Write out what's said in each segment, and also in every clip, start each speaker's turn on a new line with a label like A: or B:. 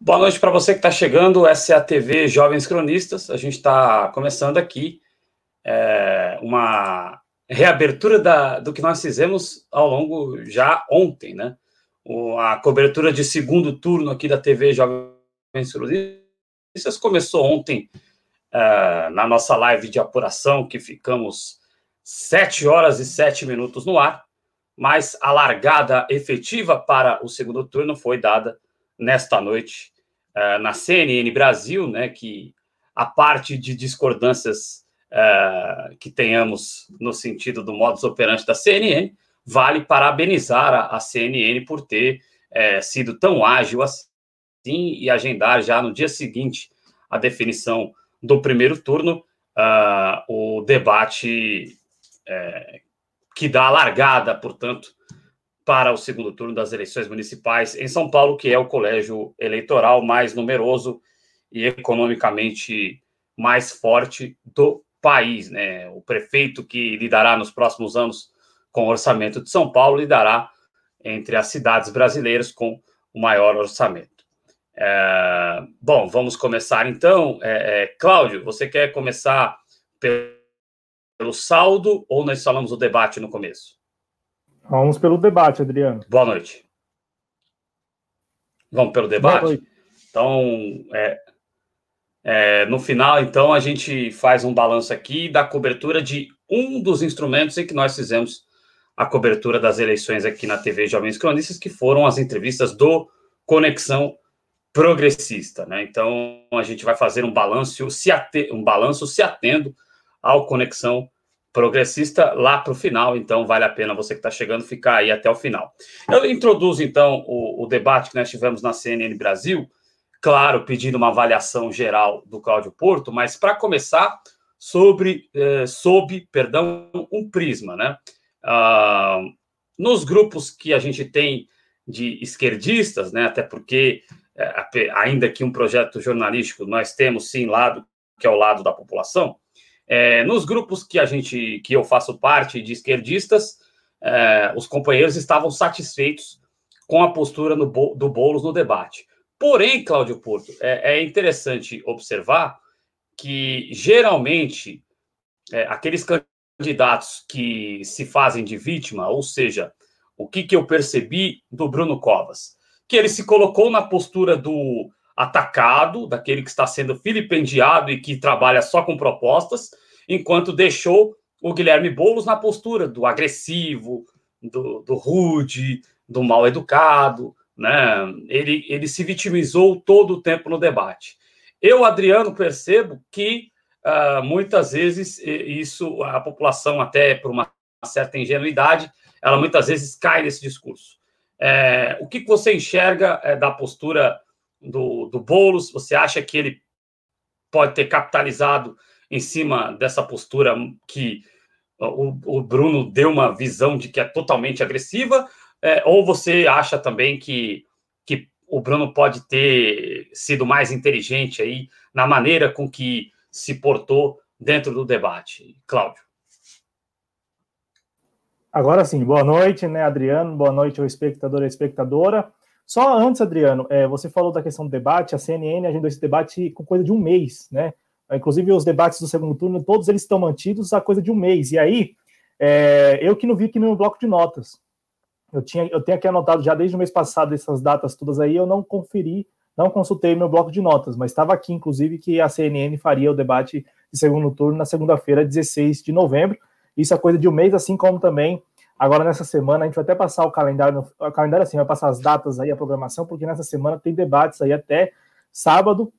A: Boa noite para você que está chegando. Essa é a TV Jovens Cronistas. A gente está começando aqui é, uma reabertura da, do que nós fizemos ao longo já ontem, né? O, a cobertura de segundo turno aqui da TV Jovens Cronistas começou ontem é, na nossa live de apuração, que ficamos sete horas e sete minutos no ar, mas a largada efetiva para o segundo turno foi dada nesta noite uh, na CNN Brasil, né, que a parte de discordâncias uh, que tenhamos no sentido do modus operandi da CNN, vale parabenizar a, a CNN por ter uh, sido tão ágil assim e agendar já no dia seguinte a definição do primeiro turno, o debate que dá a largada, portanto, para o segundo turno das eleições municipais em São Paulo, que é o colégio eleitoral mais numeroso e economicamente mais forte do país. Né? O prefeito que lidará nos próximos anos com o orçamento de São Paulo lidará entre as cidades brasileiras com o maior orçamento. É, bom, vamos começar então. É, é, Cláudio, você quer começar pelo saldo ou nós falamos o debate no começo?
B: Vamos pelo debate, Adriano.
A: Boa noite. Vamos pelo debate? Então, é, é, no final, então, a gente faz um balanço aqui da cobertura de um dos instrumentos em que nós fizemos a cobertura das eleições aqui na TV Jovens Cronistas, que foram as entrevistas do Conexão Progressista. Né? Então, a gente vai fazer um balanço se, um balanço se atendo ao Conexão progressista lá para o final, então vale a pena você que está chegando ficar aí até o final. Eu introduzo então o, o, debate que nós tivemos na CNN Brasil, claro, pedindo uma avaliação geral do Cláudio Porto, mas para começar, sobre, eh, sob, perdão, um prisma, né? Ah, nos grupos que a gente tem de esquerdistas, né? Até porque, eh, ainda que um projeto jornalístico, nós temos sim lado que é o lado da população, é, nos grupos que a gente, que eu faço parte de esquerdistas, é, os companheiros estavam satisfeitos com a postura no, do Boulos no debate. Porém, Cláudio Porto, é, é interessante observar que geralmente é, aqueles candidatos que se fazem de vítima, ou seja, o que, que eu percebi do Bruno Covas, que ele se colocou na postura do atacado, daquele que está sendo filipendiado e que trabalha só com propostas, enquanto deixou o Guilherme Boulos na postura do agressivo, do, do rude, do mal educado, né? Ele, ele se vitimizou todo o tempo no debate. Eu, Adriano, percebo que uh, muitas vezes isso, a população, até por uma certa ingenuidade, ela muitas vezes cai nesse discurso. É, o que você enxerga é, da postura do, do Boulos? Você acha que ele pode ter capitalizado em cima dessa postura que o, o Bruno deu uma visão de que é totalmente agressiva? É, ou você acha também que, que o Bruno pode ter sido mais inteligente aí na maneira com que se portou dentro do debate? Cláudio.
B: Agora sim, boa noite, né, Adriano? Boa noite ao espectador e espectadora. Só antes, Adriano, é, você falou da questão do debate, a CNN agendou esse debate com coisa de um mês, né? Inclusive, os debates do segundo turno, todos eles estão mantidos a coisa de um mês. E aí, é, eu que não vi aqui no meu bloco de notas. Eu, tinha, eu tenho aqui anotado já desde o mês passado essas datas todas aí, eu não conferi, não consultei meu bloco de notas, mas estava aqui, inclusive, que a CNN faria o debate de segundo turno na segunda-feira, 16 de novembro. Isso é coisa de um mês, assim como também Agora, nessa semana, a gente vai até passar o calendário, o calendário assim, vai passar as datas aí, a programação, porque nessa semana tem debates aí até sábado,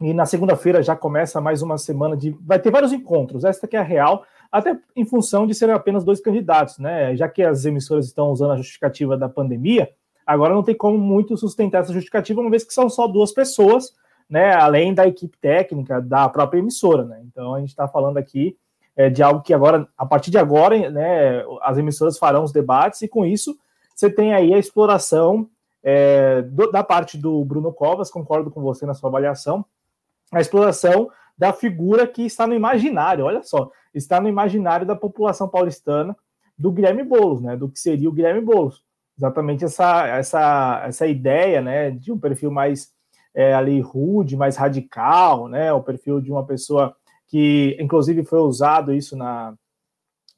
B: e na segunda-feira já começa mais uma semana de. Vai ter vários encontros, essa que é a real, até em função de serem apenas dois candidatos, né? Já que as emissoras estão usando a justificativa da pandemia, agora não tem como muito sustentar essa justificativa, uma vez que são só duas pessoas, né? Além da equipe técnica da própria emissora, né? Então a gente está falando aqui é, de algo que agora, a partir de agora, né, as emissoras farão os debates, e com isso você tem aí a exploração é, do, da parte do Bruno Covas, concordo com você na sua avaliação, a exploração da figura que está no imaginário, olha só, está no imaginário da população paulistana do Guilherme Boulos, né, do que seria o Guilherme Boulos. Exatamente essa, essa, essa ideia né, de um perfil mais é, ali rude, mais radical, né? O perfil de uma pessoa que, inclusive, foi usado isso na,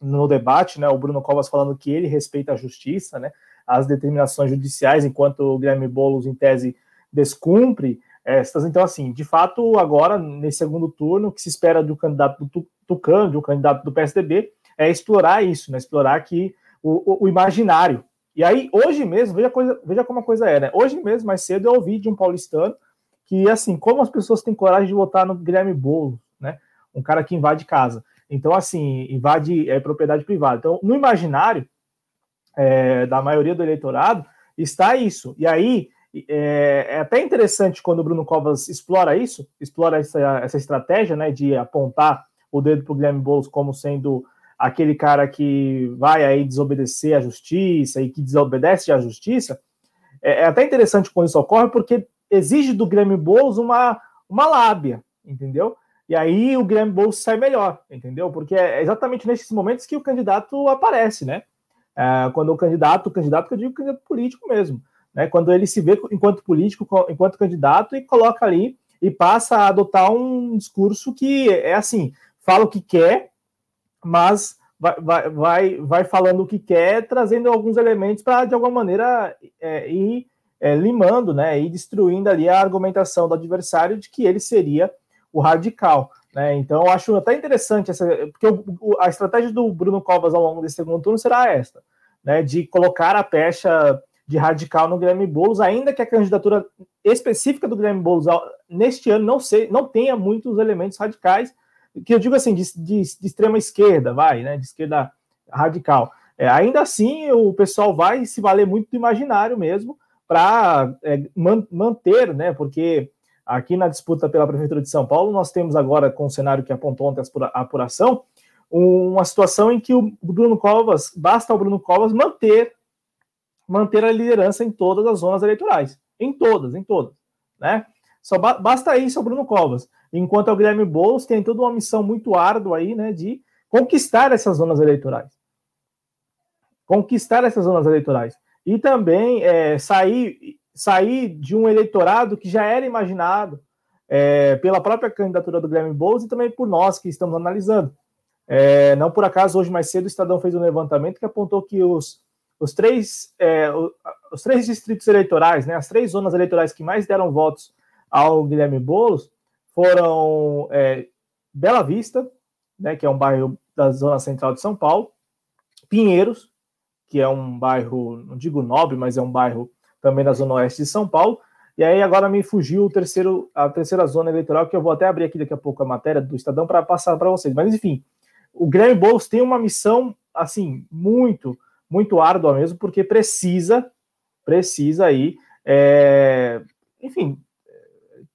B: no debate, né? O Bruno Covas falando que ele respeita a justiça, né? As determinações judiciais, enquanto o Guilherme Boulos, em tese, descumpre estas. Então, assim, de fato, agora, nesse segundo turno, o que se espera do candidato do Tucano, do candidato do PSDB, é explorar isso, né? Explorar aqui o, o, imaginário. E aí, hoje mesmo, veja, coisa, veja como a coisa é, né? Hoje mesmo, mais cedo, eu ouvi de um paulistano que, assim, como as pessoas têm coragem de votar no Guilherme Boulos? Um cara que invade casa. Então, assim, invade é, propriedade privada. Então, no imaginário é, da maioria do eleitorado está isso. E aí, é, é, até interessante quando o Bruno Covas explora isso, explora essa, essa estratégia, né, de apontar o dedo para o Guilherme Boulos como sendo aquele cara que vai aí desobedecer à justiça e que desobedece à justiça. É, é até interessante quando isso ocorre, porque exige do Guilherme Boulos uma, uma lábia, entendeu? E aí o Guilherme Boulos sai melhor, entendeu? Porque é exatamente nesses momentos que o candidato aparece, né? É, quando o candidato, o candidato que eu digo candidato político mesmo, né? Quando ele se vê enquanto político, enquanto candidato e coloca ali e passa a adotar um discurso que é assim, fala o que quer, mas vai, vai, vai, vai falando o que quer, trazendo alguns elementos para, de alguma maneira, é, ir é, limando, né? E destruindo ali a argumentação do adversário de que ele seria o radical. Né? Então, eu acho até interessante essa, porque o, a estratégia do Bruno Covas ao longo desse segundo turno será esta, né? De colocar a pecha de radical no Guilherme Boulos, ainda que a candidatura específica do Guilherme Boulos neste ano não, sei, não tenha muitos elementos radicais, que eu digo assim, de, de, de extrema esquerda, vai, né? De esquerda radical. É, ainda assim, o pessoal vai se valer muito do imaginário mesmo para é, man, manter, né? Porque aqui na disputa pela Prefeitura de São Paulo, nós temos agora, com o cenário que apontou ontem a apuração, uma situação em que o Bruno Covas, basta o Bruno Covas manter manter a liderança em todas as zonas eleitorais. Em todas, em todas. Né? Só ba basta isso ao Bruno Covas. Enquanto o Guilherme Boulos tem toda uma missão muito árdua aí, né, de conquistar essas zonas eleitorais. Conquistar essas zonas eleitorais. E também é, sair, sair de um eleitorado que já era imaginado é, pela própria candidatura do Guilherme Boulos e também por nós que estamos analisando. É, não por acaso, hoje mais cedo, o Estadão fez um levantamento que apontou que os os três, é, os três distritos eleitorais, né, as três zonas eleitorais que mais deram votos ao Guilherme Boulos foram é, Bela Vista, né, que é um bairro da zona central de São Paulo, Pinheiros, que é um bairro, não digo nobre, mas é um bairro também da zona oeste de São Paulo, e aí agora me fugiu o terceiro, a terceira zona eleitoral, que eu vou até abrir aqui daqui a pouco a matéria do Estadão para passar para vocês. Mas enfim, o Guilherme Boulos tem uma missão assim muito muito árdua mesmo, porque precisa, precisa aí, é, enfim,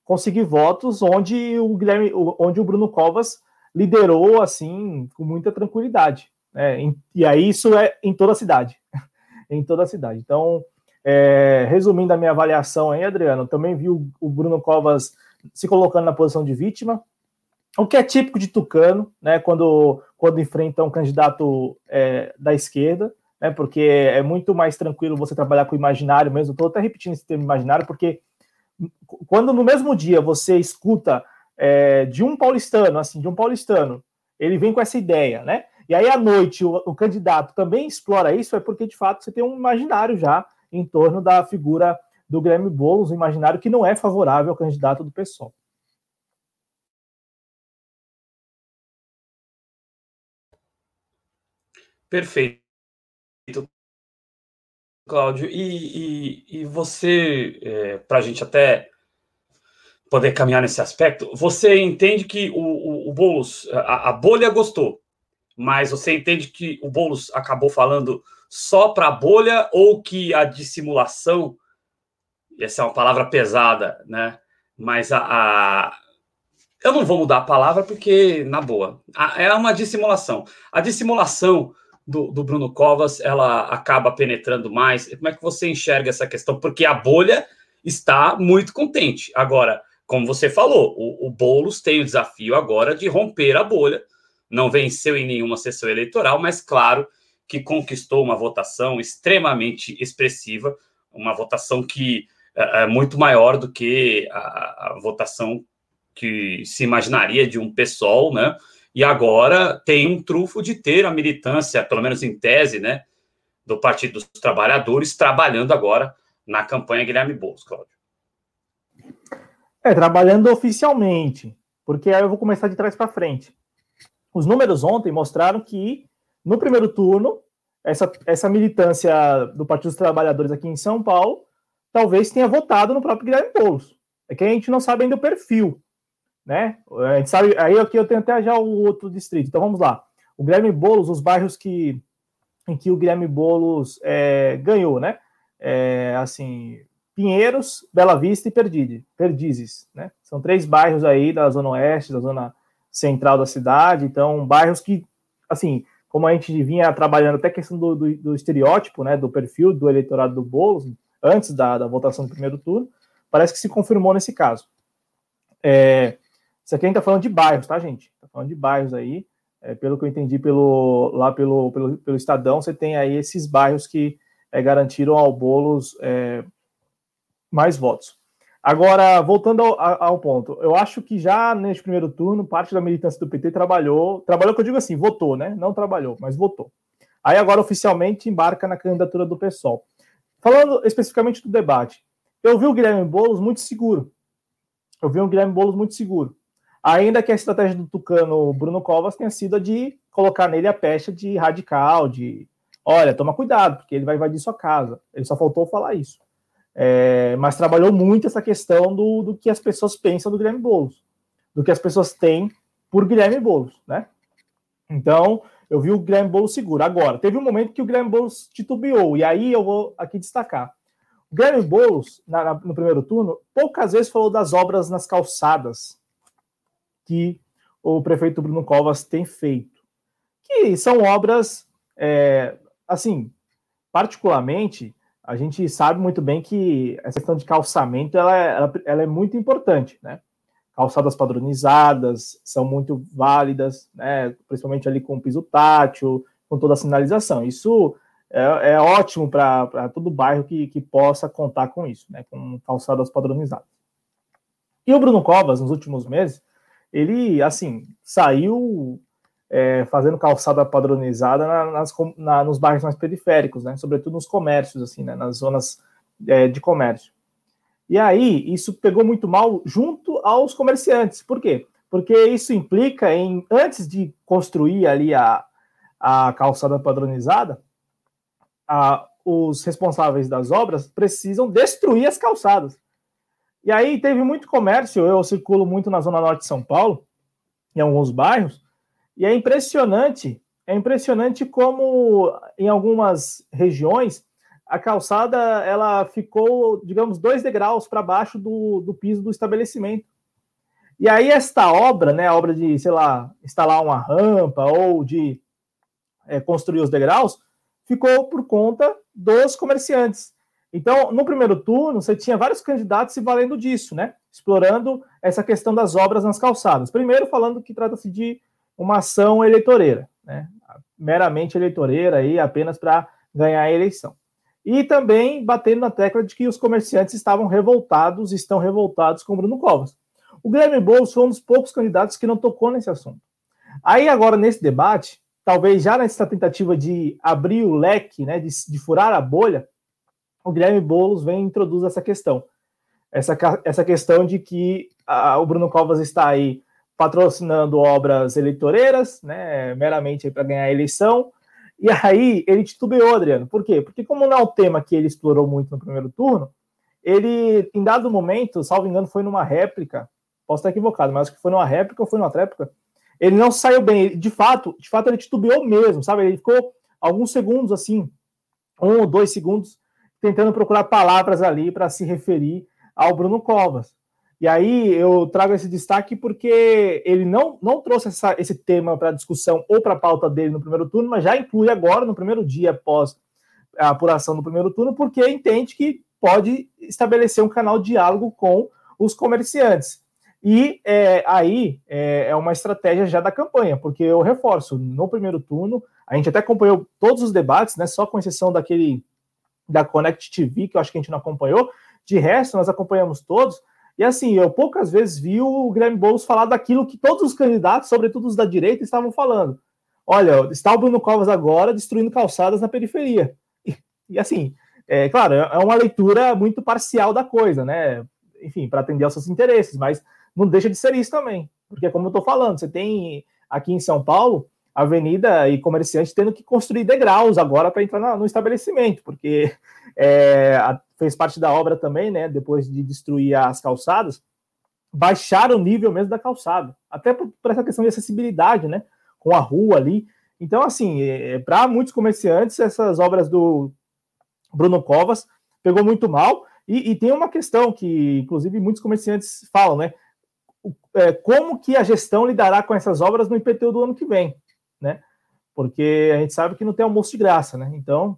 B: conseguir votos onde o Guilherme, onde o Bruno Covas liderou assim com muita tranquilidade. Né? E aí isso é em toda a cidade, em toda a cidade. Então, é, resumindo a minha avaliação aí, Adriano, também vi o, o, Bruno Covas se colocando na posição de vítima, o que é típico de Tucano, né? Quando, quando enfrenta um candidato é, da esquerda né? Porque é muito mais tranquilo você trabalhar com o imaginário mesmo. Estou até repetindo esse termo imaginário, porque quando no mesmo dia você escuta é, de um paulistano, assim, de um paulistano, ele vem com essa ideia, né? E aí à noite o, o candidato também explora isso, é porque de fato você tem um imaginário já em torno da figura do Guilherme Boulos, um imaginário que não é favorável ao candidato do PSOL.
A: Perfeito. Cláudio. E, e, e você, é, para a gente até poder caminhar nesse aspecto, você entende que o, o, o Boulos, a, a, bolha gostou, mas você entende que o Boulos acabou falando só para a bolha ou que a dissimulação, essa é uma palavra pesada, né? Mas a, a eu não vou mudar a palavra porque, na boa, a, é uma dissimulação. A dissimulação do, do, Bruno Covas ela acaba penetrando mais? Como é que você enxerga essa questão? Porque a bolha está muito contente. Agora, como você falou, o, o Boulos tem o desafio agora de romper a bolha. Não venceu em nenhuma sessão eleitoral, mas claro que conquistou uma votação extremamente expressiva, uma votação que é, é muito maior do que a, a, votação que se imaginaria de um PSOL, né? E agora tem um trufo de ter a militância, pelo menos em tese, né, do Partido dos Trabalhadores, trabalhando agora na campanha Guilherme Boulos, Cláudio.
B: É, trabalhando oficialmente, porque aí eu vou começar de trás para frente. Os números ontem mostraram que no primeiro turno, essa, essa militância do Partido dos Trabalhadores aqui em São Paulo talvez tenha votado no próprio Guilherme Boulos. É que a gente não sabe ainda o perfil, né? A gente sabe, aí aqui eu tenho até já o outro distrito. Então vamos lá. O Guilherme Boulos, os bairros que em que o Guilherme Boulos é, ganhou, né? É, assim, Pinheiros, Bela Vista e Perdizes, Perdizes, né? São três bairros aí da zona oeste, da zona central da cidade. Então, bairros que, assim, como a gente vinha trabalhando até a questão do, do, do estereótipo, né, do perfil do eleitorado do Boulos, antes da, da votação do primeiro turno, parece que se confirmou nesse caso. É, isso aqui a gente está falando de bairros, tá, gente? Está falando de bairros aí. É, pelo que eu entendi pelo, lá pelo, pelo, pelo Estadão, você tem aí esses bairros que é, garantiram ao Boulos é, mais votos. Agora, voltando ao, ao, ponto, eu acho que já neste primeiro turno, parte da militância do PT trabalhou, trabalhou que eu digo assim, votou, né? Não trabalhou, mas votou. Aí agora oficialmente embarca na candidatura do PSOL. Falando especificamente do debate, eu vi o Guilherme Boulos muito seguro. Eu vi o Guilherme Boulos muito seguro. Ainda que a estratégia do Tucano Bruno Covas tenha sido a de colocar nele a pecha de radical, de olha, toma cuidado, porque ele vai invadir sua casa. Ele só faltou falar isso. É, mas trabalhou muito essa questão do, do que as pessoas pensam do Guilherme Boulos, do que as pessoas têm por Guilherme Boulos, né? Então, eu vi o Guilherme Boulos seguro. Agora, teve um momento que o Guilherme Boulos titubeou, e aí eu vou aqui destacar. O Guilherme Boulos, na, na, no primeiro turno, poucas vezes falou das obras nas calçadas que o prefeito Bruno Covas tem feito, que são obras, é, assim, particularmente, a gente sabe muito bem que essa questão de calçamento ela, é, ela, ela é muito importante, né? calçadas padronizadas são muito válidas, né? principalmente ali com piso tátil, com toda a sinalização. Isso é, é ótimo para todo bairro que, que possa contar com isso, né? com calçadas padronizadas. E o Bruno Covas, nos últimos meses, ele, assim, saiu é, fazendo calçada padronizada nas, na, nos bairros mais periféricos, né? sobretudo nos comércios, assim, né? nas zonas é, de comércio. E aí, isso pegou muito mal junto aos comerciantes. Por quê? Porque isso implica em, antes de construir ali a, a calçada padronizada, a, os responsáveis das obras precisam destruir as calçadas. E aí teve muito comércio, eu circulo muito na zona norte de São Paulo, em alguns bairros, e é impressionante, é impressionante como em algumas regiões a calçada ela ficou, digamos, dois degraus para baixo do, do piso do estabelecimento. E aí esta obra, né, a obra de, sei lá, instalar uma rampa ou de é, construir os degraus, ficou por conta dos comerciantes. Então, no primeiro turno, você tinha vários candidatos se valendo disso, né? Explorando essa questão das obras nas calçadas. Primeiro, falando que trata-se de uma ação eleitoreira, né? Meramente eleitoreira aí, apenas para ganhar a eleição e também batendo na tecla de que os comerciantes estavam revoltados, estão revoltados com Bruno Covas. O Guilherme Boulos foi um dos poucos candidatos que não tocou nesse assunto. Aí agora, nesse debate, talvez já nessa tentativa de abrir o leque, né, de, de furar a bolha, o Guilherme Boulos vem e introduz essa questão. Essa, essa questão de que a, o Bruno Covas está aí patrocinando obras eleitoreiras, né, meramente para ganhar a eleição, e aí ele titubeou, Adriano. Por quê? Porque, como não é o tema que ele explorou muito no primeiro turno, ele, em dado momento, salvo engano, foi numa réplica. Posso estar equivocado, mas acho que foi numa réplica ou foi numa tréplica. Ele não saiu bem. de fato, de fato, ele titubeou mesmo, sabe? Ele ficou alguns segundos assim, um ou dois segundos, tentando procurar palavras ali para se referir ao Bruno Covas. E aí eu trago esse destaque porque ele não, não trouxe essa, esse tema para discussão ou para pauta dele no primeiro turno, mas já inclui agora, no primeiro dia após a apuração do primeiro turno, porque entende que pode estabelecer um canal de diálogo com os comerciantes. E é, aí é, é, uma estratégia já da campanha, porque eu reforço, no primeiro turno, a gente até acompanhou todos os debates, né, só com exceção daquele da Connect TV, que eu acho que a gente não acompanhou, De resto, nós acompanhamos todos, e assim, eu poucas vezes vi o Guilherme Boulos falar daquilo que todos os candidatos, sobretudo os da direita, estavam falando. Olha, está o Bruno Covas agora destruindo calçadas na periferia. E, e assim, é claro, é uma leitura muito parcial da coisa, né? Enfim, para atender aos seus interesses, mas não deixa de ser isso também. Porque, como eu estou falando, você tem aqui em São Paulo avenida e comerciante tendo que construir degraus agora para entrar no estabelecimento, porque é, a, fez parte da obra também, né? Depois de destruir as calçadas, baixar o nível mesmo da calçada, até por, por essa questão de acessibilidade, né? Com a rua ali. Então, assim, é, para muitos comerciantes, essas obras do Bruno Covas pegou muito mal. E, e, tem uma questão que, inclusive, muitos comerciantes falam, né? É, como que a gestão lidará com essas obras no IPTU do ano que vem, né? Porque a gente sabe que não tem almoço de graça, né? Então,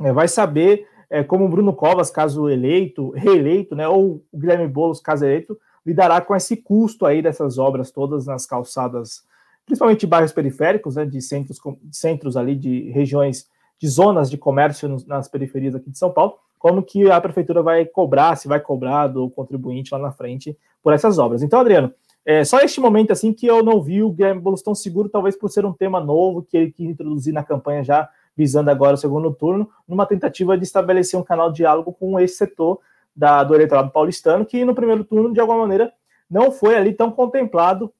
B: é, vai saber é, como o Bruno Covas, caso eleito, reeleito, né, ou o Guilherme Boulos, caso eleito, lidará com esse custo aí dessas obras todas nas calçadas, principalmente bairros periféricos, né, de centros, centros ali de regiões, de zonas de comércio nas periferias aqui de São Paulo, como que a prefeitura vai cobrar, se vai cobrar do contribuinte lá na frente por essas obras. Então, Adriano, é só este momento assim que eu não vi o Guilherme Boulos tão seguro, talvez por ser um tema novo que ele quis introduzir na campanha já visando agora o segundo turno, numa tentativa de estabelecer um canal de diálogo com esse setor da, do eleitorado paulistano, que no primeiro turno, de alguma maneira, não foi ali tão contemplado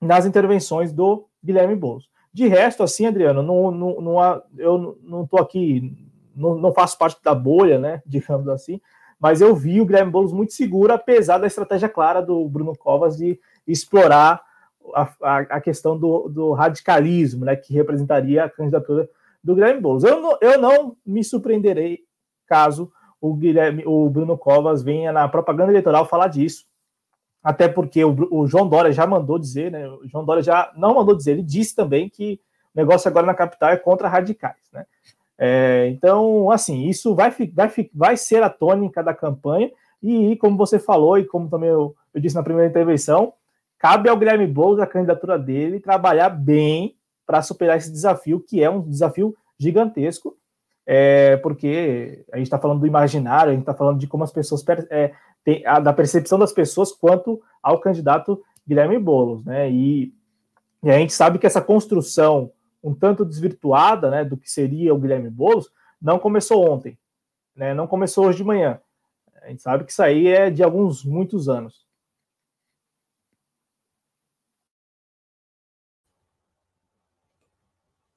B: nas intervenções do Guilherme Boulos. De resto, assim, Adriano, não, não, não eu não estou aqui, não, não faço parte da bolha, né, digamos assim, mas eu vi o Guilherme Boulos muito seguro, apesar da estratégia clara do Bruno Covas de explorar a, a, a questão do, do radicalismo, né, que representaria a candidatura do Guilherme Boulos. Eu não, eu não me surpreenderei caso o Guilherme, o Bruno Covas venha na propaganda eleitoral falar disso. Até porque o, o, João Dória já mandou dizer, né? O João Dória já não mandou dizer, ele disse também que o negócio agora na capital é contra radicais, né? É, então, assim, isso vai, vai, vai ser a tônica da campanha, e como você falou, e como também eu, eu disse na primeira intervenção, cabe ao Guilherme Boulos, a candidatura dele, trabalhar bem para superar esse desafio, que é um desafio gigantesco, é, porque a gente está falando do imaginário, a gente está falando de como as pessoas é, a, da percepção das pessoas quanto ao candidato Guilherme Boulos, né? E, e, a gente sabe que essa construção um tanto desvirtuada, né, do que seria o Guilherme Boulos, não começou ontem, né? Não começou hoje de manhã. A gente sabe que isso aí é de alguns muitos anos.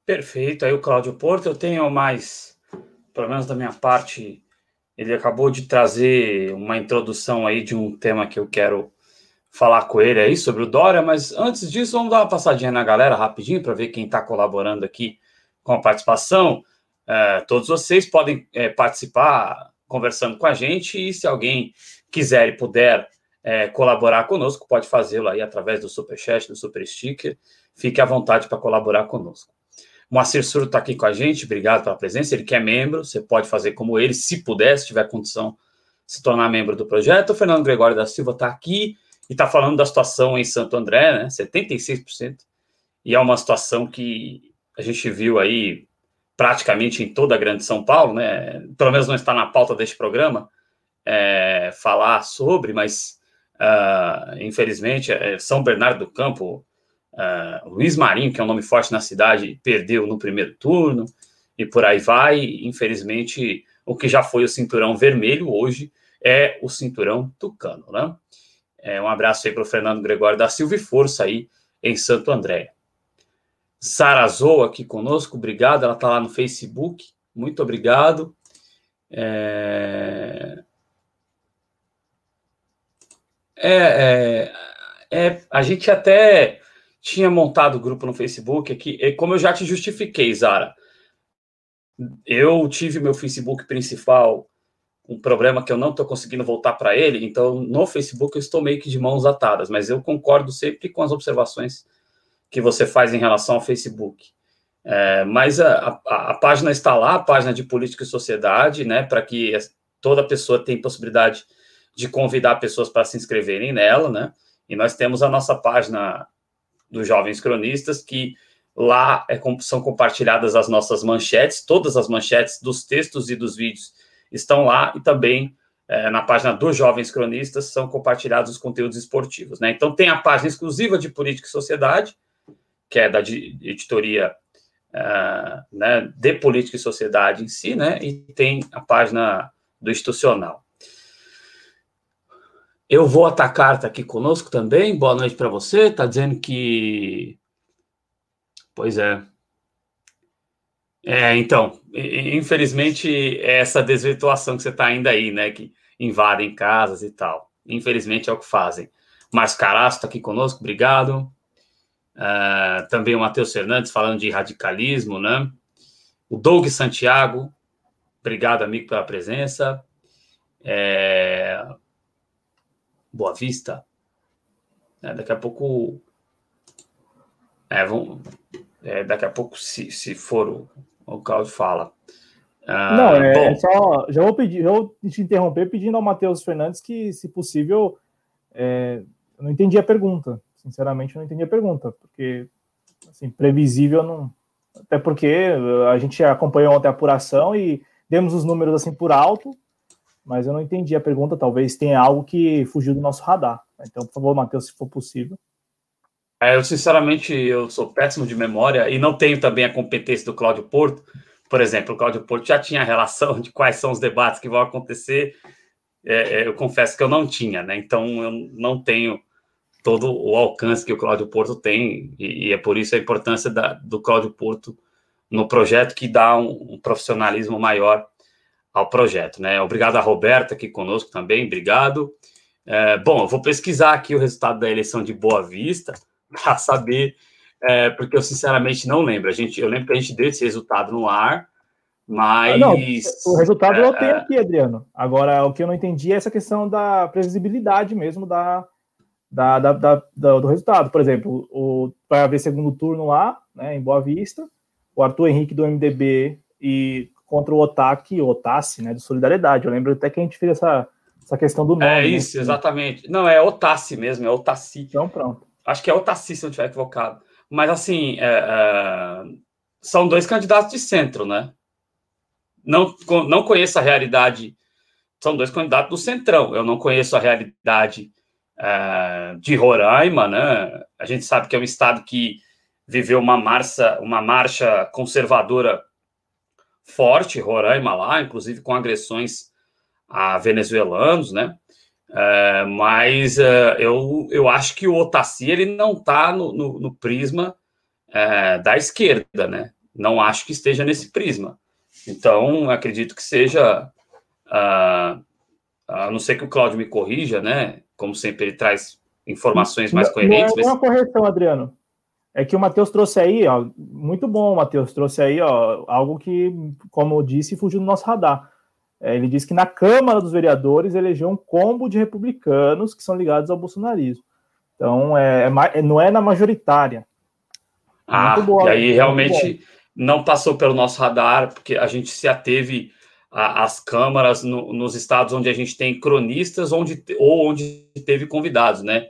A: Perfeito. Aí o Cláudio Porto, eu tenho mais, pelo menos da minha parte, ele acabou de trazer uma introdução aí de um tema que eu quero falar com ele aí sobre o Dória, mas antes disso, vamos dar uma passadinha na galera rapidinho para ver quem está colaborando aqui com a participação. É, todos vocês podem é, participar conversando com a gente e se alguém quiser e puder é, colaborar conosco, pode fazê-lo aí através do Superchat, do Super Sticker. Fique à vontade para colaborar conosco. Moacir Suro está aqui com a gente, obrigado pela presença. Ele que é membro, você pode fazer como ele, se puder, se tiver condição, se tornar membro do projeto. O Fernando Gregório da Silva está aqui e está falando da situação em Santo André, né? 76%. E é uma situação que a gente viu aí praticamente em toda a grande São Paulo, né? Pelo menos não está na pauta deste programa é, falar sobre, mas uh, infelizmente é, São Bernardo do Campo Uh, Luiz Marinho, que é um nome forte na cidade, perdeu no primeiro turno e por aí vai. Infelizmente, o que já foi o cinturão vermelho hoje é o cinturão tucano, né? É, um abraço aí para o Fernando Gregório da Silva e força aí em Santo André. Sarazou aqui conosco, obrigado. Ela está lá no Facebook, muito obrigado. É... É, é, é, a gente até tinha montado o grupo no Facebook aqui, e como eu já te justifiquei, Zara, eu tive meu Facebook principal um problema que eu não estou conseguindo voltar para ele, então no Facebook eu estou meio que de mãos atadas, mas eu concordo sempre com as observações que você faz em relação ao Facebook. É, mas a, a, a, página está lá, a página de política e sociedade, né, para que toda pessoa tenha possibilidade de convidar pessoas para se inscreverem nela, né, e nós temos a nossa página dos Jovens Cronistas, que lá é, são compartilhadas as nossas manchetes, todas as manchetes dos textos e dos vídeos estão lá, e também é, na página dos Jovens Cronistas, são compartilhados os conteúdos esportivos. Né? Então, tem a página exclusiva de Política e Sociedade, que é da editoria uh, né, de Política e Sociedade em si, né? e tem a página do Institucional. Eu vou atacar, está aqui conosco também. Boa noite para você. Está dizendo que. Pois é. É, então, infelizmente, é essa desvirtuação que você está ainda aí, né? Que invadem casas e tal. Infelizmente é o que fazem. Márcio Caraço está aqui conosco, obrigado. Uh, também o Matheus Fernandes falando de radicalismo, né? O Doug Santiago, obrigado, amigo, pela presença. É... Boa Vista. É, daqui a pouco. É, vamos... É, daqui a pouco, se, se for o, o Claudio fala.
B: Ah, não, é, bom. só. Já vou pedir, já vou te interromper pedindo ao Matheus Fernandes que, se possível, é, eu não entendi a pergunta. Sinceramente, eu não entendi a pergunta, porque assim, previsível não. Até porque a gente acompanhou ontem a apuração e demos os números assim por alto, mas eu não entendi a pergunta. Talvez tenha algo que fugiu do nosso radar. Então, por favor, Matheus, se for possível.
A: É, eu, sinceramente, eu sou péssimo de memória e não tenho também a competência do Cláudio Porto. Por exemplo, o Cláudio Porto já tinha relação de quais são os debates que vão acontecer. É, é, eu confesso que eu não tinha, né? Então, eu não tenho todo o alcance que o Cláudio Porto tem, e, e é por isso a importância da, do Cláudio Porto no projeto, que dá um, um profissionalismo maior ao projeto, né? Obrigado a Roberta aqui conosco também, obrigado. É, bom, eu vou pesquisar aqui o resultado da eleição de Boa Vista, para saber, é, porque eu sinceramente não lembro. A gente, eu lembro que a gente deu esse resultado no ar, mas. Ah, não,
B: o resultado é, eu tenho aqui, Adriano. Agora, o que eu não entendi é essa questão da previsibilidade mesmo da, da, da, da do resultado. Por exemplo, o, vai haver segundo turno lá, né, em Boa Vista, o Arthur Henrique do MDB e contra o Otaki, Otassi, né, do Solidariedade. Eu lembro até que a gente fez essa, essa questão do nome.
A: É né? isso, né? exatamente. Não, é Otassi mesmo, é Otassi.
B: Então, pronto.
A: Acho que é o Tassi, se eu não estiver equivocado. Mas, assim, é, é, são dois candidatos de centro, né? Não, não conheço a realidade. São dois candidatos do centrão. Eu não conheço a realidade é, de Roraima, né? A gente sabe que é um estado que viveu uma marcha, uma marcha conservadora forte, Roraima lá, inclusive com agressões a venezuelanos, né? É, mas é, eu, eu acho que o Otacci ele não está no, no, no, prisma é, da esquerda, né? Não acho que esteja nesse prisma. Então, acredito que seja. Uh, a não ser que o Cláudio me corrija, né? Como sempre, ele traz informações mais coerentes.
B: Não é uma correção, Adriano. É que o Matheus trouxe aí, ó, muito bom, Matheus, trouxe aí, ó, algo que, como eu disse, fugiu do nosso radar. É, ele diz que na Câmara dos Vereadores elegeu um combo de republicanos que são ligados ao bolsonarismo. Então, é, é, é não é na majoritária.
A: Ah, boa, e aí realmente não passou pelo nosso radar, porque a gente se ateve às câmaras no, nos estados onde a gente tem cronistas onde, ou onde teve convidados, né?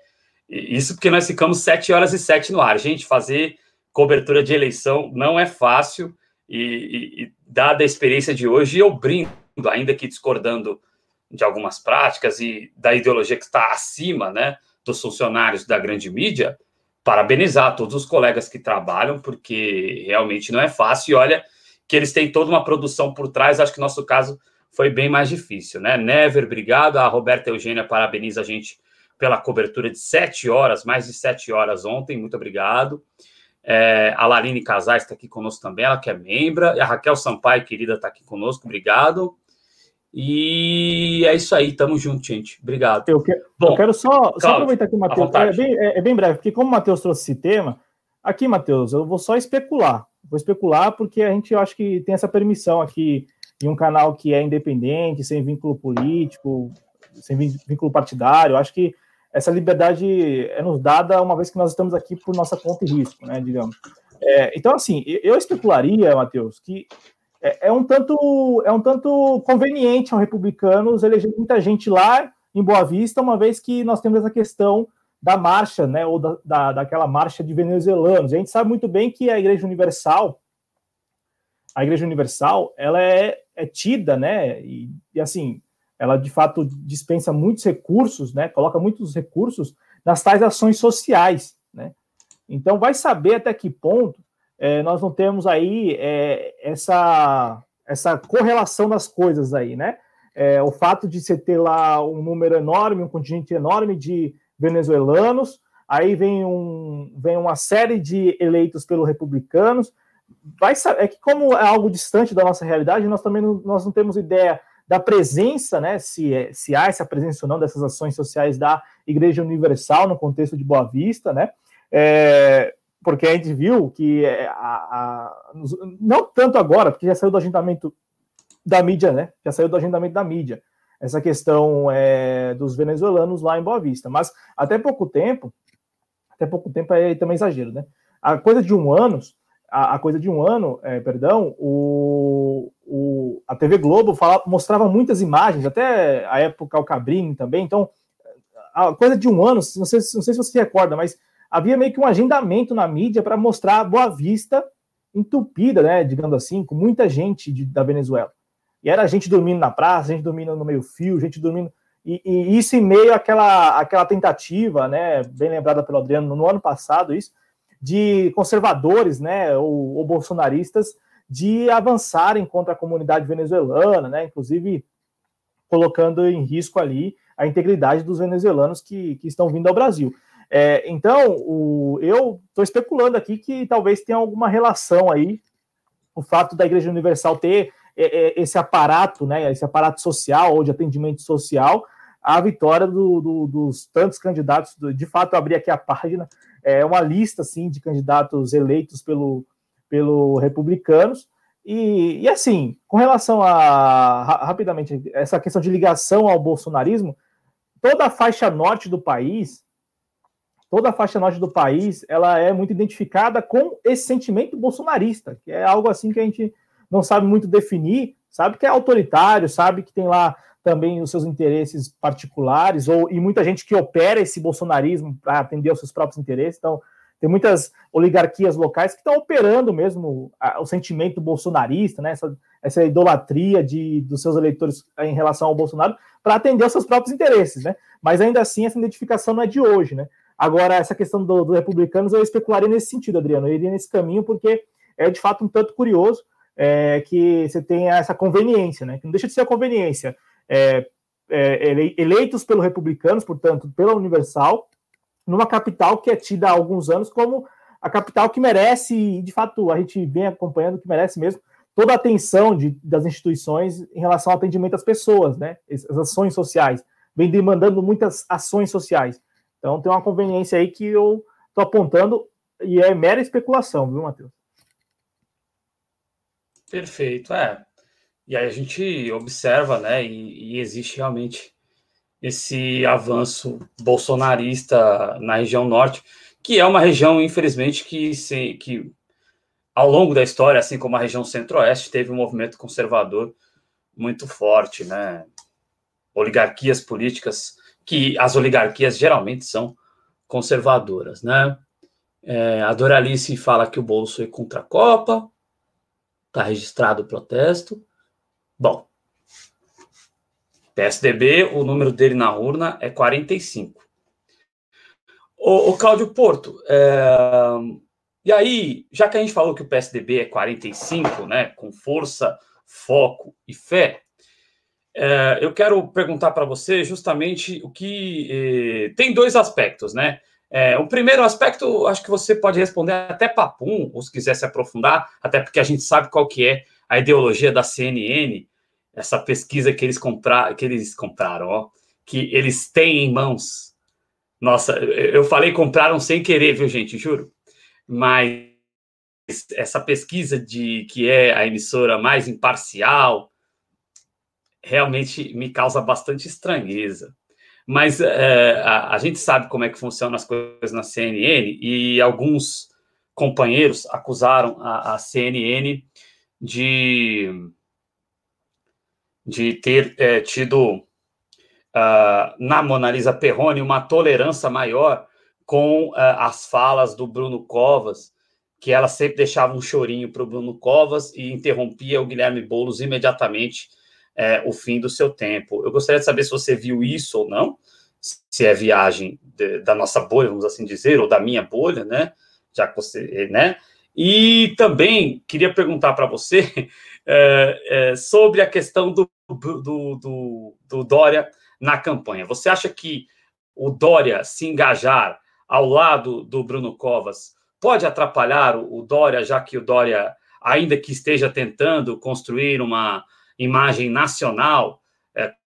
A: Isso porque nós ficamos sete horas e sete no ar. Gente, fazer cobertura de eleição não é fácil, e, e, e dada a experiência de hoje, eu brinco ainda que discordando de algumas práticas e da ideologia que está acima né, dos funcionários da grande mídia, parabenizar todos os colegas que trabalham, porque realmente não é fácil. E olha que eles têm toda uma produção por trás, acho que nosso caso foi bem mais difícil, né? Never, obrigado. A Roberta Eugênia parabeniza a gente pela cobertura de sete horas, mais de sete horas ontem, muito obrigado. É, a Larine Casais está aqui conosco também, ela que é membra. E a Raquel Sampaio, querida, está aqui conosco, obrigado. E é isso aí, tamo junto, gente. Obrigado.
B: Eu, que, Bom, eu quero só, só aproveitar que o Matheus. É bem, é, é bem breve, porque como o Matheus trouxe esse tema, aqui, Matheus, eu vou só especular. Vou especular porque a gente eu acho que tem essa permissão aqui em um canal que é independente, sem vínculo político, sem vínculo partidário. Eu acho que essa liberdade é nos dada uma vez que nós estamos aqui por nossa conta e risco, né, digamos. É, então, assim, eu especularia, Matheus, que é, é, um tanto é um tanto conveniente ao republicanos eleger muita gente lá em Boa Vista, uma vez que nós temos essa questão da marcha, né, ou da, da, daquela marcha de venezuelanos. A gente sabe muito bem que a Igreja Universal, a Igreja Universal, ela é, é tida, né, e, e assim, ela de fato dispensa muitos recursos, né? Coloca muitos recursos nas tais ações sociais, né? Então, vai saber até que ponto é, nós não temos aí é, essa, essa correlação das coisas aí, né? É, o fato de você ter lá um número enorme, um contingente enorme de venezuelanos, aí vem, um, vem uma série de eleitos pelos republicanos, vai saber, é que como é algo distante da nossa realidade, nós também não, nós não temos ideia da presença, né, se, é, se há essa presença ou não dessas ações sociais da Igreja Universal no contexto de Boa Vista, né, é, porque a gente viu que é, a, a, não tanto agora, porque já saiu do agendamento da mídia, né? Já saiu do agendamento da mídia essa questão é, dos venezuelanos lá em Boa Vista. Mas até pouco tempo, até pouco tempo é também exagero, né? A coisa de um ano, a, a coisa de um ano, é, perdão, o, o, a TV Globo fala, mostrava muitas imagens, até a época o Cabrini também. Então, a coisa de um ano, não sei, não sei se você se recorda, mas havia meio que um agendamento na mídia para mostrar Boa Vista entupida, né, digamos assim, com muita gente de, da Venezuela. E era gente dormindo na praça, gente dormindo no meio fio, gente dormindo. E, e, isso em meio àquela, àquela tentativa, né, bem lembrada pelo Adriano, no ano passado, isso, de conservadores, né, ou, ou bolsonaristas, de avançarem contra a comunidade venezuelana, né, inclusive colocando em risco ali a integridade dos venezuelanos que, que estão vindo ao Brasil. É, então, o, eu estou especulando aqui que talvez tenha alguma relação aí, o fato da Igreja Universal ter é, é, esse aparato, né, esse aparato social ou de atendimento social, a vitória do, do, dos tantos candidatos. De fato, eu abri aqui a página, é uma lista assim de candidatos eleitos pelo, pelo republicanos. E, e assim, com relação a rapidamente essa questão de ligação ao bolsonarismo, toda a faixa norte do país toda a faixa norte do país ela é muito identificada com esse sentimento bolsonarista, que é algo assim que a gente não sabe muito definir, sabe que é autoritário, sabe que tem lá também os seus interesses particulares, ou e muita gente que opera esse bolsonarismo para atender aos seus próprios interesses. Então, tem muitas oligarquias locais que estão operando mesmo a, o sentimento bolsonarista, né? essa, essa idolatria de, dos seus eleitores em relação ao Bolsonaro para atender aos seus próprios interesses, né? Mas ainda assim, essa identificação não é de hoje, né? Agora, essa questão do, do republicanos, eu especularia nesse sentido, Adriano. Eu iria nesse caminho, porque é de fato um tanto curioso é, que você tenha essa conveniência, né? Que não deixa de ser a conveniência. É, é, eleitos pelos republicanos, portanto, pela Universal, numa capital que é tida há alguns anos como a capital que merece, e de fato a gente vem acompanhando que merece mesmo, toda a atenção de, das instituições em relação ao atendimento às pessoas, né? As ações sociais. Vem demandando muitas ações sociais. Então tem uma conveniência aí que eu estou apontando e é mera especulação, viu, Matheus?
A: Perfeito, é. E aí a gente observa, né, e, e existe realmente esse avanço bolsonarista na região norte, que é uma região, infelizmente, que, se, que ao longo da história, assim como a região centro-oeste, teve um movimento conservador muito forte, né? Oligarquias políticas que as oligarquias geralmente são conservadoras, né? É, a Doralice fala que o Bolso é contra a Copa, está registrado o protesto. Bom, PSDB, o número dele na urna é 45. O, o Cláudio Porto, é, e aí, já que a gente falou que o PSDB é 45, né, com força, foco e fé, é, eu quero perguntar para você justamente o que. Eh, tem dois aspectos, né? É, o primeiro aspecto, acho que você pode responder até papum, ou se quiser se aprofundar, até porque a gente sabe qual que é a ideologia da CNN, essa pesquisa que eles, compra, que eles compraram, ó, que eles têm em mãos. Nossa, eu falei compraram sem querer, viu, gente? Juro. Mas essa pesquisa de que é a emissora mais imparcial, realmente me causa bastante estranheza. Mas é, a, a, gente sabe como é que funcionam as coisas na CNN e alguns companheiros acusaram a, a CNN de, de ter é, tido uh, na Mona Lisa Perrone uma tolerância maior com uh, as falas do Bruno Covas, que ela sempre deixava um chorinho para o Bruno Covas e interrompia o Guilherme Boulos imediatamente é, o fim do seu tempo. Eu gostaria de saber se você viu isso ou não, se é viagem de, da nossa bolha, vamos assim dizer, ou da minha bolha, né? Já que você, né? E também queria perguntar para você é, é, sobre a questão do, do, do, do Dória na campanha. Você acha que o Dória se engajar ao lado do Bruno Covas pode atrapalhar o, Dória, já que o Dória, ainda que esteja tentando construir uma imagem nacional,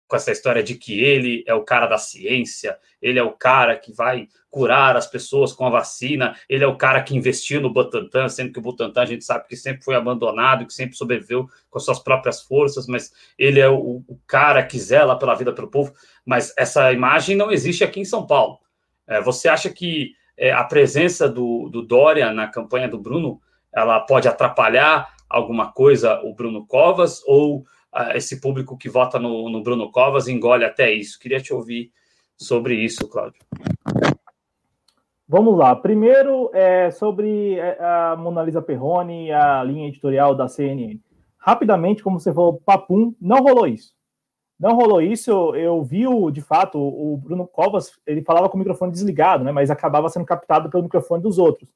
A: com essa história de que ele é o cara da ciência, ele é o cara que vai curar as pessoas com a vacina, ele é o cara que investiu no Butantan, sendo que o Butantan a gente sabe que sempre foi abandonado, que sempre sobreviveu com suas próprias forças, mas ele é o, o cara que zela pela vida pelo povo. Mas essa imagem não existe aqui em São Paulo. É, você acha que é, a presença do, do Dória na campanha do Bruno ela pode atrapalhar alguma coisa o Bruno Covas ou esse público que vota no, no Bruno Covas engole até isso. Queria te ouvir sobre isso, Cláudio.
B: Vamos lá. Primeiro, é sobre é, a Mona Lisa Perrone e a linha editorial da CNN. Rapidamente, como você falou, papum, não rolou isso. Não rolou isso. Eu, eu vi, o, de fato, o Bruno Covas, ele falava com o microfone desligado, né, mas acabava sendo captado pelo microfone dos outros.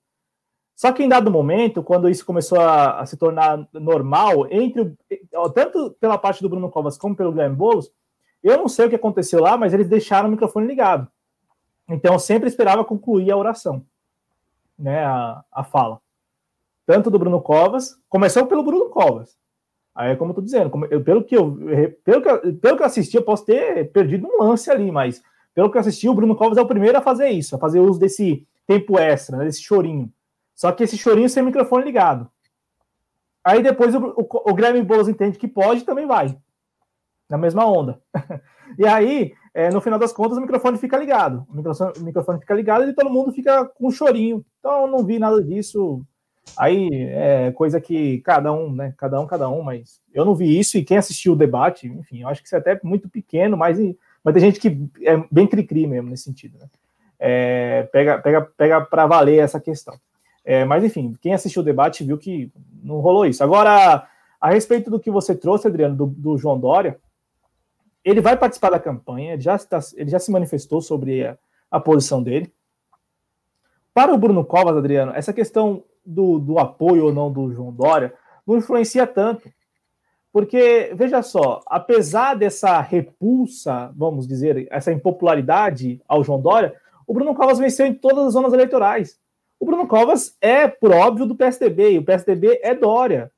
B: Só que em dado momento, quando isso começou a, a se tornar normal, entre tanto pela parte do Bruno Covas como pelo Guilherme Boulos, eu não sei o que aconteceu lá, mas eles deixaram o microfone ligado. Então eu sempre esperava concluir a oração, né, a, a fala. Tanto do Bruno Covas, começou pelo Bruno Covas. Aí, como eu tô dizendo, como, eu, pelo, que eu, pelo, que pelo que eu assisti, eu posso ter perdido um lance ali, mas pelo que eu assisti, o Bruno Covas é o primeiro a fazer isso, a fazer uso desse tempo extra, né, desse chorinho. Só que esse chorinho sem microfone ligado. Aí depois o, o, o Guilherme Boulos entende que pode e também vai. Na mesma onda. e aí, é, no final das contas, o microfone fica ligado. O microfone, o microfone fica ligado e todo mundo fica com chorinho. Então eu não vi nada disso. Aí é coisa que cada um, né? Cada um, cada um, mas eu não vi isso. E quem assistiu o debate, enfim, eu acho que isso é até muito pequeno, mas, mas tem gente que é bem cri-cri mesmo nesse sentido, né? É, pega pega, pega para valer essa questão. É, mas, enfim, quem assistiu o debate viu que não rolou isso. Agora, a respeito do que você trouxe, Adriano, do, do João Dória, ele vai participar da campanha, ele já, está, ele já se manifestou sobre a, a, posição dele. Para o Bruno Covas, Adriano, essa questão do, do apoio ou não do João Dória não influencia tanto. Porque, veja só, apesar dessa repulsa, vamos dizer, essa impopularidade ao João Dória, o Bruno Covas venceu em todas as zonas eleitorais. O Bruno Covas é, por óbvio, do PSDB, e o PSDB é Dória.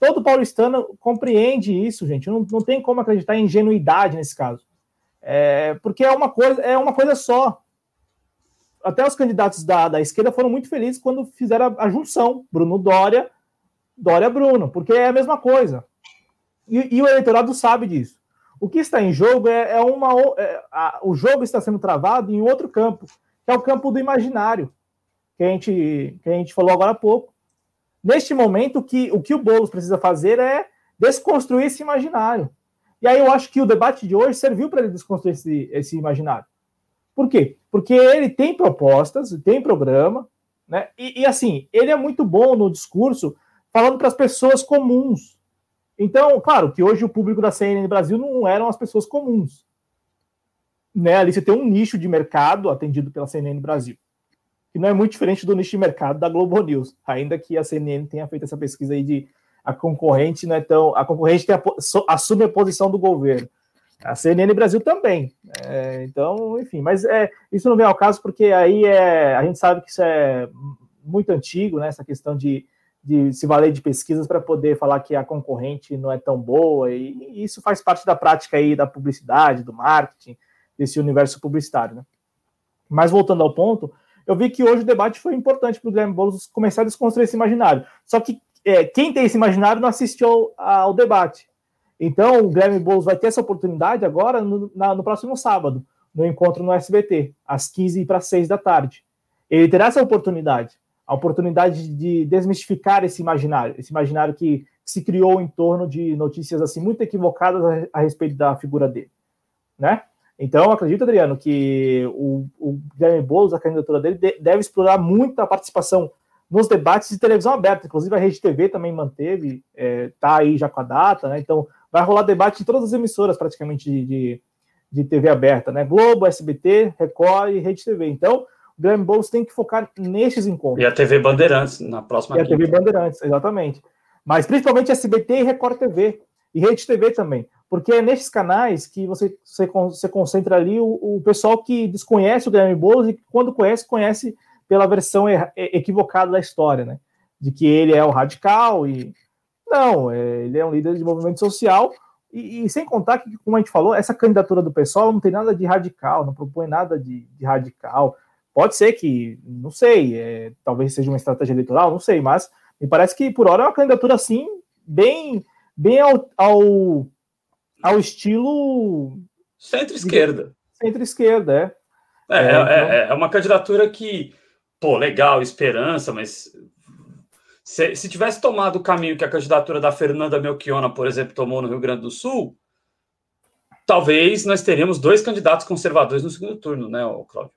B: Todo paulistano compreende isso, gente. Não, não tem como acreditar em ingenuidade nesse caso. É, porque é uma coisa, é uma coisa só. Até os candidatos da, da esquerda foram muito felizes quando fizeram a, a junção Bruno Dória, Dória Bruno, porque é a mesma coisa. E, e o eleitorado sabe disso. O que está em jogo é, é uma. É, a, o jogo está sendo travado em outro campo, que é o campo do imaginário que a gente, que a gente falou agora há pouco. Neste momento, que, o que o Boulos precisa fazer é desconstruir esse imaginário. E aí eu acho que o debate de hoje serviu para ele desconstruir esse, esse imaginário. Por quê? Porque ele tem propostas, tem programa, né? E, e assim, ele é muito bom no discurso falando para as pessoas comuns. Então, claro que hoje o público da CNN Brasil não eram as pessoas comuns. Né? Ali você tem um nicho de mercado atendido pela CNN Brasil que não é muito diferente do nicho de mercado da Globo News, ainda que a CNN tenha feito essa pesquisa aí de a concorrente não é tão. A concorrente tem a, assume a posição do governo. A CNN Brasil também. É, então, enfim, mas é, isso não vem ao caso porque aí é, a gente sabe que isso é muito antigo, né? Essa questão de, de se valer de pesquisas para poder falar que a concorrente não é tão boa, e, e, isso faz parte da prática aí da publicidade, do marketing, desse universo publicitário, né? Mas voltando ao ponto, eu vi que hoje o debate foi importante para o Guilherme Boulos começar a desconstruir esse imaginário. Só que é, quem tem esse imaginário não assistiu ao, ao, debate. Então, o Guilherme Boulos vai ter essa oportunidade agora no, na, no próximo sábado, no encontro no SBT, às 15 para 6 da tarde. Ele terá essa oportunidade, a oportunidade de desmistificar esse imaginário, esse imaginário que, se criou em torno de notícias assim muito equivocadas a, a respeito da figura dele, né? Então, eu acredito, Adriano, que o, o Guilherme Boulos, a candidatura dele, de, deve explorar muito a participação nos debates de televisão aberta. Inclusive, a Rede TV também manteve, está é, aí já com a data, né? Então, vai rolar debate em todas as emissoras praticamente de, de, de TV aberta, né? Globo, SBT, Record e Rede TV. Então, o Guilherme Boulos tem que focar nesses encontros.
A: E a TV Bandeirantes na próxima.
B: E a TV Bandeirantes, exatamente. Mas principalmente SBT e Record TV e Rede TV também, porque é nesses canais que você, você, você concentra ali o, o, pessoal que desconhece o Guilherme Boulos e quando conhece, conhece pela versão equivocada da história, né? De que ele é o radical e não, é, ele é um líder de movimento social e, e, sem contar que, como a gente falou, essa candidatura do pessoal não tem nada de radical, não propõe nada de, de radical. Pode ser que, não sei, é, talvez seja uma estratégia eleitoral, não sei, mas me parece que por hora é uma candidatura assim, bem bem ao, ao, ao estilo.
A: Centro-esquerda.
B: Centro-esquerda,
A: é. É, é, então... é, é, uma candidatura que, pô, legal, esperança, mas se, se tivesse tomado o caminho que a candidatura da Fernanda Melchiona, por exemplo, tomou no Rio Grande do Sul, talvez nós teríamos dois candidatos conservadores no segundo turno, né, Cláudio?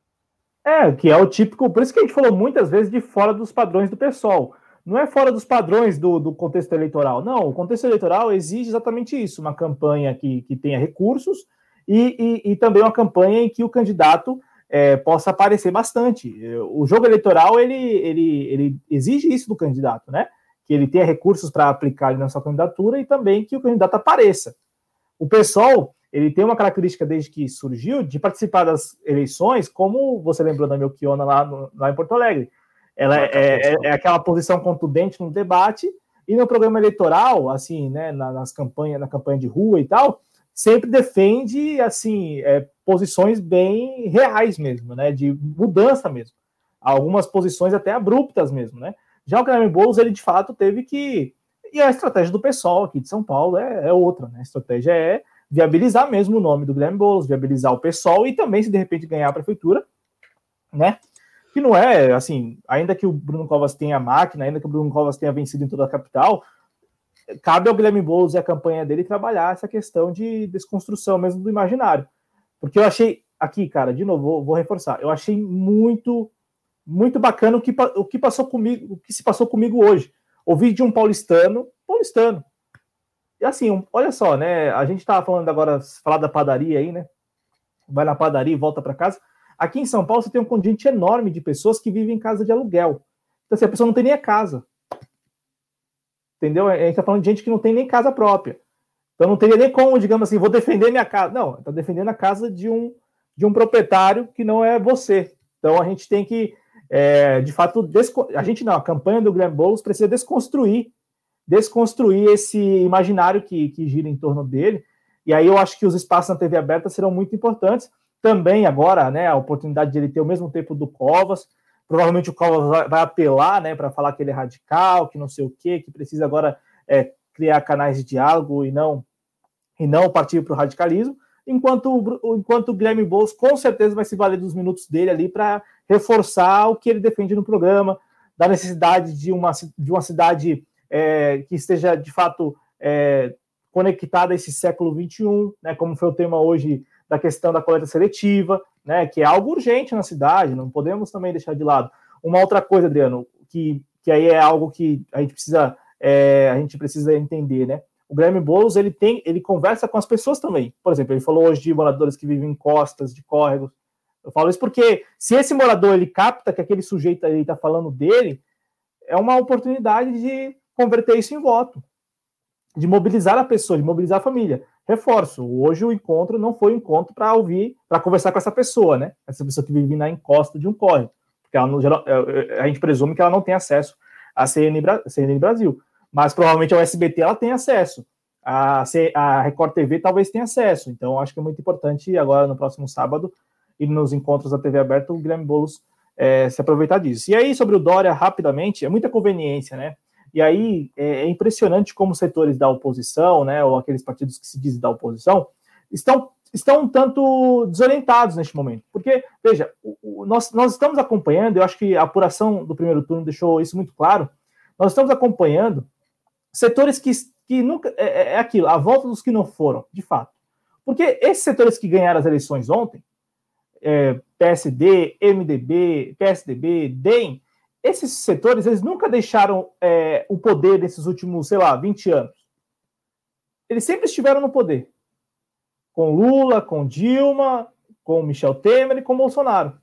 B: É, que é o típico, por isso que a gente falou muitas vezes de fora dos padrões do pessoal não é fora dos padrões do, do, contexto eleitoral. Não, o contexto eleitoral exige exatamente isso: uma campanha que, que tenha recursos e, e, e também uma campanha em que o candidato é, possa aparecer bastante. O jogo eleitoral ele, ele, ele exige isso do candidato, né? Que ele tenha recursos para aplicar na sua candidatura e também que o candidato apareça. O pessoal ele tem uma característica desde que surgiu de participar das eleições, como você lembrou da Melchiona lá, lá em Porto Alegre ela é, é, é, aquela posição contundente no debate e no programa eleitoral, assim, né, nas campanhas, na campanha de rua e tal, sempre defende assim é, posições bem reais mesmo, né, de mudança mesmo, algumas posições até abruptas mesmo, né. Já o Guilherme Boulos ele de fato teve que e a estratégia do pessoal aqui de São Paulo é, é outra, né, a estratégia é viabilizar mesmo o nome do Guilherme Boulos, viabilizar o pessoal e também se de repente ganhar a prefeitura, né, que não é, assim, ainda que o Bruno Covas tenha máquina, ainda que o Bruno Covas tenha vencido em toda a capital, cabe ao Guilherme Boulos e a campanha dele trabalhar essa questão de desconstrução mesmo do imaginário. Porque eu achei, aqui, cara, de novo, vou, vou reforçar, eu achei muito, muito bacana o que, o que passou comigo, o que se passou comigo hoje. Ouvi de um paulistano, paulistano. E assim, olha só, né? A gente estava falando agora, falar da padaria aí, né? Vai na padaria e volta para casa. Aqui em São Paulo você tem um contingente enorme de pessoas que vivem em casa de aluguel. Então, assim, a pessoa não tem nem a casa. Entendeu? A gente está falando de gente que não tem nem casa própria. Então não teria nem como, digamos assim, vou defender minha casa. Não, está defendendo a casa de um, de um proprietário que não é você. Então a gente tem que, é, de fato, a gente não, a campanha do Guilherme Boulos precisa desconstruir, desconstruir esse imaginário que, que gira em torno dele. E aí eu acho que os espaços na TV aberta serão muito importantes também agora, né, a oportunidade de ele ter o mesmo tempo do Covas. Provavelmente o Covas vai, apelar, né, para falar que ele é radical, que não sei o quê, que precisa agora é, criar canais de diálogo e não e não partir para o radicalismo. Enquanto, enquanto o Guilherme Boulos com certeza vai se valer dos minutos dele ali para reforçar o que ele defende no programa, da necessidade de uma, de uma cidade é, que esteja de fato é, conectada a esse século XXI, né, como foi o tema hoje da questão da coleta seletiva, né, que é algo urgente na cidade, não podemos também deixar de lado. Uma outra coisa, Adriano, que, que aí é algo que a gente precisa é, a gente precisa entender, né? O Guilherme Boulos ele tem, ele conversa com as pessoas também. Por exemplo, ele falou hoje de moradores que vivem em costas, de córregos. Eu falo isso porque se esse morador ele capta que aquele sujeito aí está falando dele, é uma oportunidade de converter isso em voto, de mobilizar a pessoa, de mobilizar a família reforço, hoje o encontro não foi um encontro para ouvir, para conversar com essa pessoa, né? Essa pessoa que vive na encosta de um córrego, porque ela, é, é, a gente presume que ela não tem acesso à CNN, Brasil, mas provavelmente a SBT ela tem acesso, a, a Record TV talvez tenha acesso, então acho que é muito importante agora no próximo sábado e nos encontros da TV aberta o Guilherme Boulos é, se aproveitar disso. E aí sobre o Dória rapidamente, é muita conveniência, né? E aí é, é impressionante como setores da oposição, né, ou aqueles partidos que se dizem da oposição, estão, estão um tanto desorientados neste momento. Porque, veja, o, o, nós, nós estamos acompanhando, eu acho que a apuração do primeiro turno deixou isso muito claro, nós estamos acompanhando setores que, que nunca. É, é, é aquilo, a volta dos que não foram, de fato. Porque esses setores que ganharam as eleições ontem, é, PSD, MDB, PSDB, DEM, esses setores eles nunca deixaram é, o poder nesses últimos, sei lá, 20 anos. eles sempre estiveram no poder. Com Lula, com Dilma, com Michel Temer e com Bolsonaro.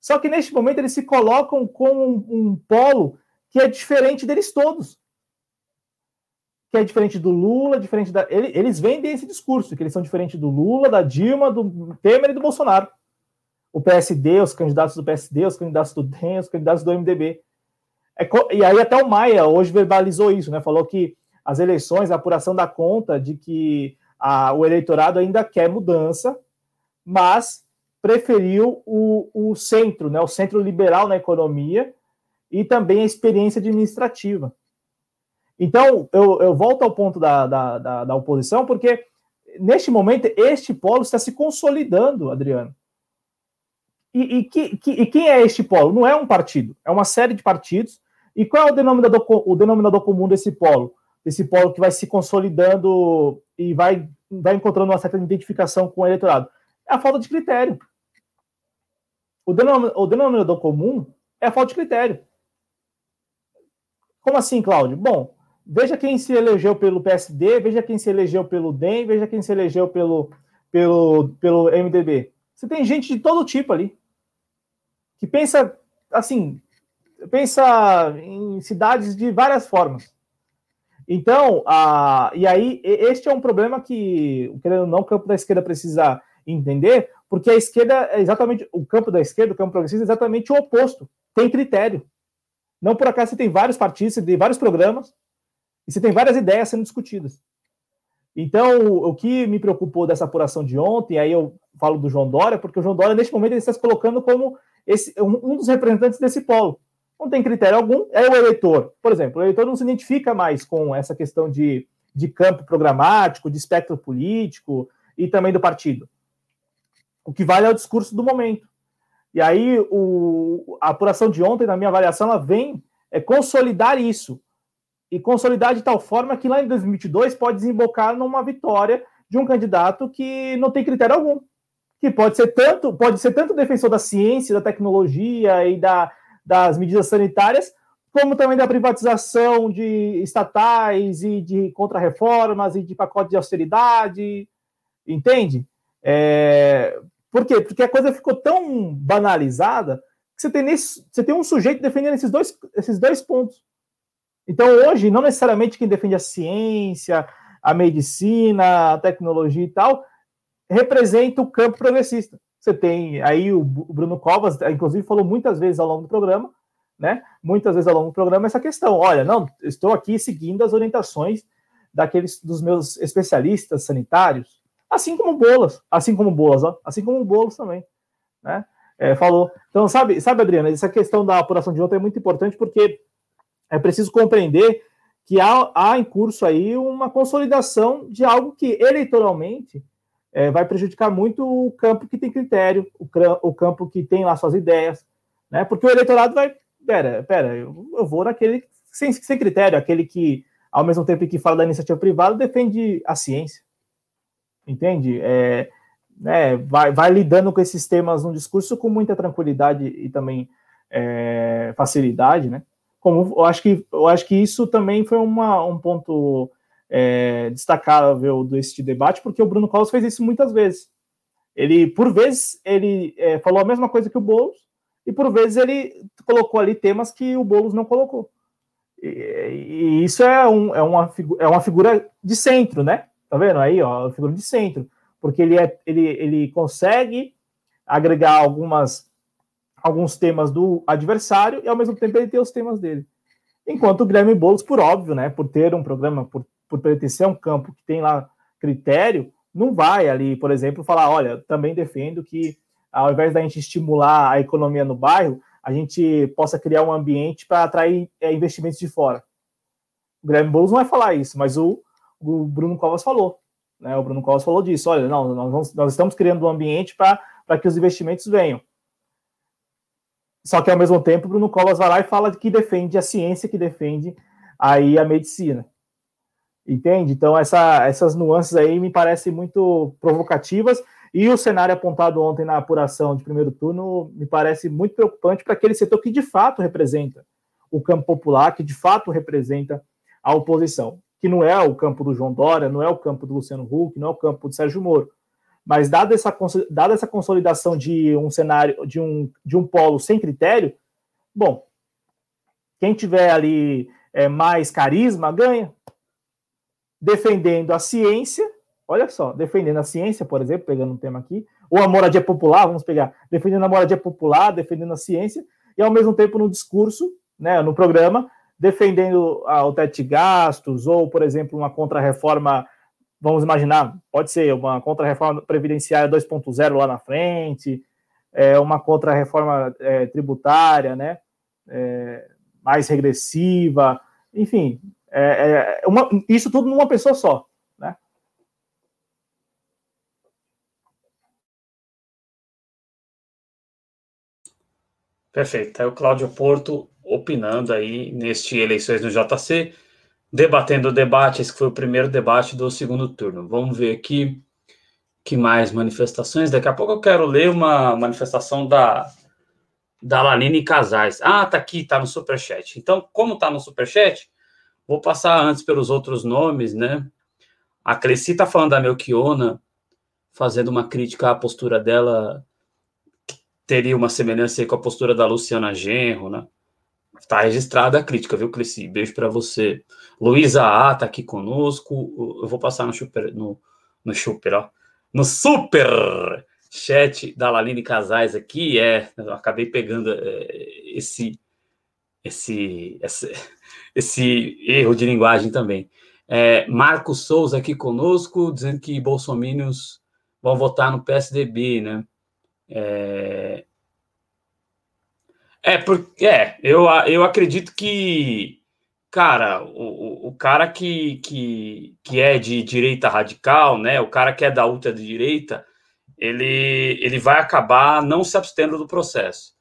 B: Só que neste momento eles se colocam como um, um polo que é diferente deles todos. Que é diferente do Lula, diferente da. Eles vendem esse discurso, que eles são diferentes do Lula, da Dilma, do Temer e do Bolsonaro. O PSD, os candidatos do PSD, os candidatos do DEM, os candidatos do MDB. É, e aí até o Maia hoje verbalizou isso, né? Falou que as eleições, a apuração dá conta de que a, o eleitorado ainda quer mudança, mas preferiu o, o centro, né, o centro liberal na economia e também a experiência administrativa. Então, eu, eu volto ao ponto da, da, da, da oposição, porque neste momento este polo está se consolidando, Adriano. E, e, que, que, e, quem é este polo? Não é um partido, é uma série de partidos. E qual é o denominador, o denominador comum desse polo? Esse polo que vai se consolidando e vai, vai encontrando uma certa identificação com o eleitorado? É a falta de critério. O denominador comum é a falta de critério. Como assim, Cláudio? Bom, veja quem se elegeu pelo PSD, veja quem se elegeu pelo DEM, veja quem se elegeu pelo, pelo, pelo MDB. Você tem gente de todo tipo ali. Que pensa, assim, pensa em cidades de várias formas. Então, a, e aí, este é um problema que, querendo ou não, o campo da esquerda precisa entender, porque a esquerda é exatamente, o campo da esquerda, o campo progressista, é exatamente o oposto. Tem critério. Não por acaso você tem vários partidos, você tem vários programas, e você tem várias ideias sendo discutidas. Então, o, que me preocupou dessa apuração de ontem, aí eu falo do João Dória, porque o João Dória, neste momento, ele está se colocando como esse, um dos representantes desse polo. Não tem critério algum, é o eleitor. Por exemplo, o eleitor não se identifica mais com essa questão de, de campo programático, de espectro político e também do partido. O que vale é o discurso do momento. E aí, o, a apuração de ontem, na minha avaliação, ela vem é, consolidar isso. E consolidar de tal forma que lá em 2022 pode desembocar numa vitória de um candidato que não tem critério algum. Que pode ser tanto, pode ser tanto defensor da ciência, da tecnologia e da, das medidas sanitárias, como também da privatização de estatais e de contrarreformas e de pacote de austeridade, entende? É, por quê? Porque a coisa ficou tão banalizada que você tem, nesse, você tem um sujeito defendendo esses dois, esses dois pontos. Então, hoje, não necessariamente quem defende a ciência, a medicina, a tecnologia e tal, representa o campo progressista. Você tem aí o Bruno Covas, inclusive, falou muitas vezes ao longo do programa, né? Muitas vezes ao longo do programa, essa questão. Olha, não, estou aqui seguindo as orientações daqueles dos meus especialistas sanitários, Assim como bolas, assim como bolas, ó, assim como bolos também, né? É, falou. Então, sabe, sabe, Adriana, essa questão da apuração de ontem é muito importante porque é preciso compreender que há, há em curso aí uma consolidação de algo que eleitoralmente é, vai prejudicar muito o campo que tem critério, o, o, campo que tem lá suas ideias, né? Porque o eleitorado vai, pera, pera, eu, eu vou naquele sem, sem critério, aquele que, ao mesmo tempo que fala da iniciativa privada, defende a ciência, entende? É, né, vai, vai, lidando com esses temas no discurso com muita tranquilidade e também é, facilidade, né? Como eu acho que eu acho que isso também foi uma, um ponto é, destacável deste debate, porque o Bruno Covas fez isso muitas vezes. Ele, por vezes, ele é, falou a mesma coisa que o Boulos, e por vezes ele colocou ali temas que o Boulos não colocou. E, e isso é, um, é, uma, é uma figura de centro, né? Tá vendo aí, ó, figura de centro, porque ele é ele, ele consegue agregar algumas alguns temas do adversário e ao mesmo tempo ele tem os temas dele. Enquanto o Guilherme Boulos, por óbvio, né, por ter um programa, por, por pertencer a um campo que tem lá critério, não vai ali, por exemplo, falar, olha, também defendo que ao invés da gente estimular a economia no bairro, a gente possa criar um ambiente para atrair é, investimentos de fora. O Guilherme Boulos não vai falar isso, mas o o Bruno Covas falou. Né? O Bruno Covas falou disso. Olha, não, nós, vamos, nós estamos criando um ambiente para que os investimentos venham. Só que ao mesmo tempo, Bruno Covas vai lá e fala que defende a ciência, que defende aí a medicina. Entende? Então, essa, essas nuances aí me parecem muito provocativas. E o cenário apontado ontem na apuração de primeiro turno me parece muito preocupante para aquele setor que de fato representa o campo popular, que de fato representa a oposição. que não é o campo do João Dória, não é o campo do Luciano Huck, não é o campo do Sérgio Moro. Mas dada essa, dada essa consolidação de um cenário, de um, de um polo sem critério, bom, quem tiver ali é, mais carisma ganha. Defendendo a ciência, olha só, defendendo a ciência, por exemplo, pegando um tema aqui, ou a moradia popular, vamos pegar, defendendo a moradia popular, defendendo a ciência, e ao mesmo tempo no discurso, né, no programa, defendendo o teto de gastos, ou, por exemplo, uma contra-reforma, vamos imaginar, pode ser uma contra-reforma previdenciária 2.0 lá na frente, é, uma contra-reforma é, tributária, né, é, mais regressiva, enfim, é, é uma, isso tudo numa pessoa só, né?
A: Perfeito. É o Cláudio Porto opinando aí neste eleições no JC, debatendo o debate. Esse foi o primeiro debate do segundo turno. Vamos ver aqui que mais manifestações. Daqui a pouco eu quero ler uma manifestação da da Lanine Casais. Ah, tá aqui, tá no superchat. Então, como tá no superchat, vou passar antes pelos outros nomes, né? A Cresci tá falando da Melchiona, fazendo uma crítica à postura dela teria uma semelhança com a postura da Luciana Genro, né? Tá registrada a crítica, viu, Cresci? Beijo para você. Luísa A tá aqui conosco. Eu vou passar no super, no, no super, ó. No super chat da Laline Casais aqui. É, eu acabei pegando é, esse, esse, esse, esse erro de linguagem também. É, Marcos Souza aqui conosco, dizendo que bolsominions vão votar no PSDB, né? É, é porque é, eu, eu acredito que, cara, o, o cara que, que, que é de direita radical, né? O cara que é da ultra-direita, ele, ele vai acabar não se abstendo do processo.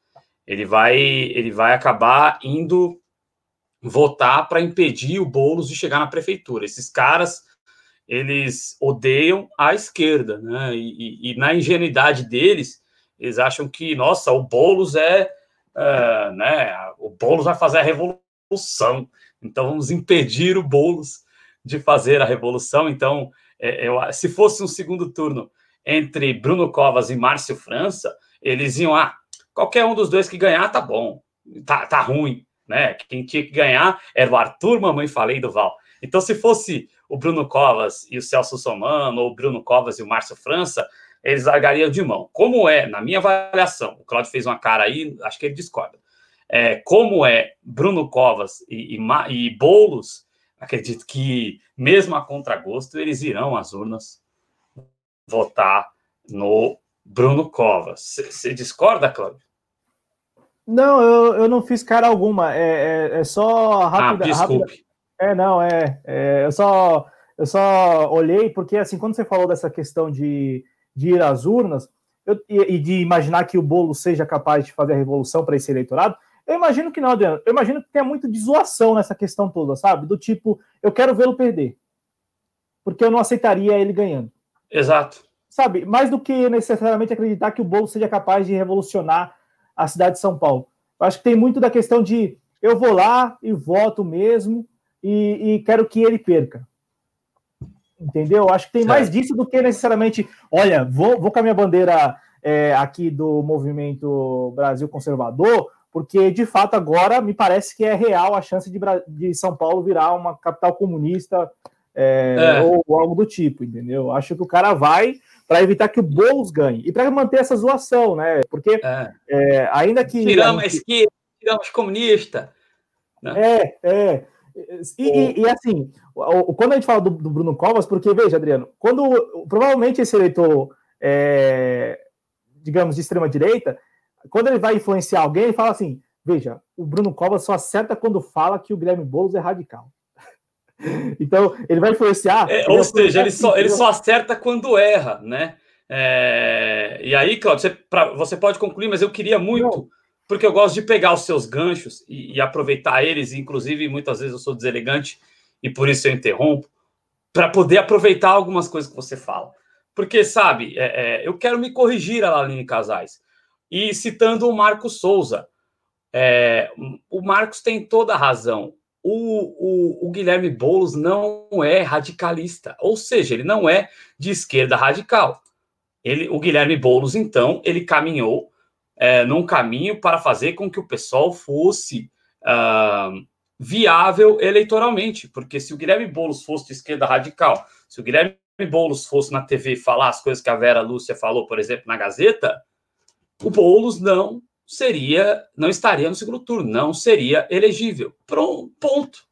A: Ele vai, ele vai acabar indo votar para impedir o Boulos de chegar na prefeitura. Esses caras, eles odeiam a esquerda, né? E, e, e na ingenuidade deles, eles acham que, nossa, o Boulos é, é, né? O Boulos vai fazer a revolução. Então vamos impedir o Boulos de fazer a revolução. Então, é, eu, se fosse um segundo turno entre Bruno Covas e Márcio França, eles iam, ah, qualquer um dos dois que ganhar tá bom, tá, tá ruim, né? Quem tinha que ganhar era o Arthur, mamãe falei do Val. Então, se fosse o Bruno Covas e o Celso Somano, ou o Bruno Covas e o Márcio França, eles largariam de mão. Como é, na minha avaliação, o Claudio fez uma cara aí, acho que ele discorda. É, como é Bruno Covas e, e, e Boulos, acredito que, mesmo a contragosto, eles irão às urnas votar no Bruno Covas. Você discorda, Cláudio?
B: Não, eu, eu não fiz cara alguma. É, é, é só rápida. Ah, desculpe. Rápida. É, não, é, é. eu, só, eu só olhei, porque assim, quando você falou dessa questão de, de ir às urnas eu, e, e, de imaginar que o bolo seja capaz de fazer a revolução para esse eleitorado, eu imagino que não, Adriano. Eu imagino que tenha muito de zoação nessa questão toda, sabe? Do tipo, eu quero vê-lo perder. Porque eu não aceitaria ele ganhando.
A: Exato.
B: Sabe, mais do que necessariamente acreditar que o Boulos seja capaz de revolucionar a cidade de São Paulo. Eu acho que tem muito da questão de eu vou lá e voto mesmo e, e quero que ele perca. Entendeu? Eu acho que tem mais disso do que necessariamente, olha, vou, vou com a minha bandeira é, aqui do movimento Brasil Conservador, porque de fato agora me parece que é real a chance de, de São Paulo virar uma capital comunista é, é. Ou, ou, algo do tipo, entendeu? Acho que o cara vai para evitar que o Boulos ganhe e para manter essa zoação, né? Porque é. é ainda que.
A: Tiramos a esquerda, tiramos comunista.
B: Né? É, é. E, e, e, assim, quando a gente fala do, do, Bruno Covas, porque veja, Adriano, quando provavelmente esse eleitor, é, digamos, de extrema direita, quando ele vai influenciar alguém, ele fala assim: veja, o Bruno Covas só acerta quando fala que o Guilherme Boulos é radical. Então, ele vai influenciar.
A: É, ou seja, ele só, ele só acerta quando erra, né? É, e aí, Claudio, você, pra, você pode concluir, mas eu queria muito, Não. porque eu gosto de pegar os seus ganchos e, e, aproveitar eles, inclusive muitas vezes eu sou deselegante e por isso eu interrompo, para poder aproveitar algumas coisas que você fala. Porque, sabe, é, é, eu quero me corrigir, Alaline Casais, e citando o Marcos Souza. É, o Marcos tem toda a razão o, o, o Guilherme Boulos não é radicalista, ou seja, ele não é de esquerda radical. Ele, o Guilherme Boulos, então, ele caminhou é, num caminho para fazer com que o pessoal fosse uh, viável eleitoralmente, porque se o Guilherme Boulos fosse de esquerda radical, se o Guilherme Boulos fosse na TV falar as coisas que a Vera Lúcia falou, por exemplo, na Gazeta, o Boulos não seria, não estaria no segundo turno, não seria elegível. Pronto, ponto.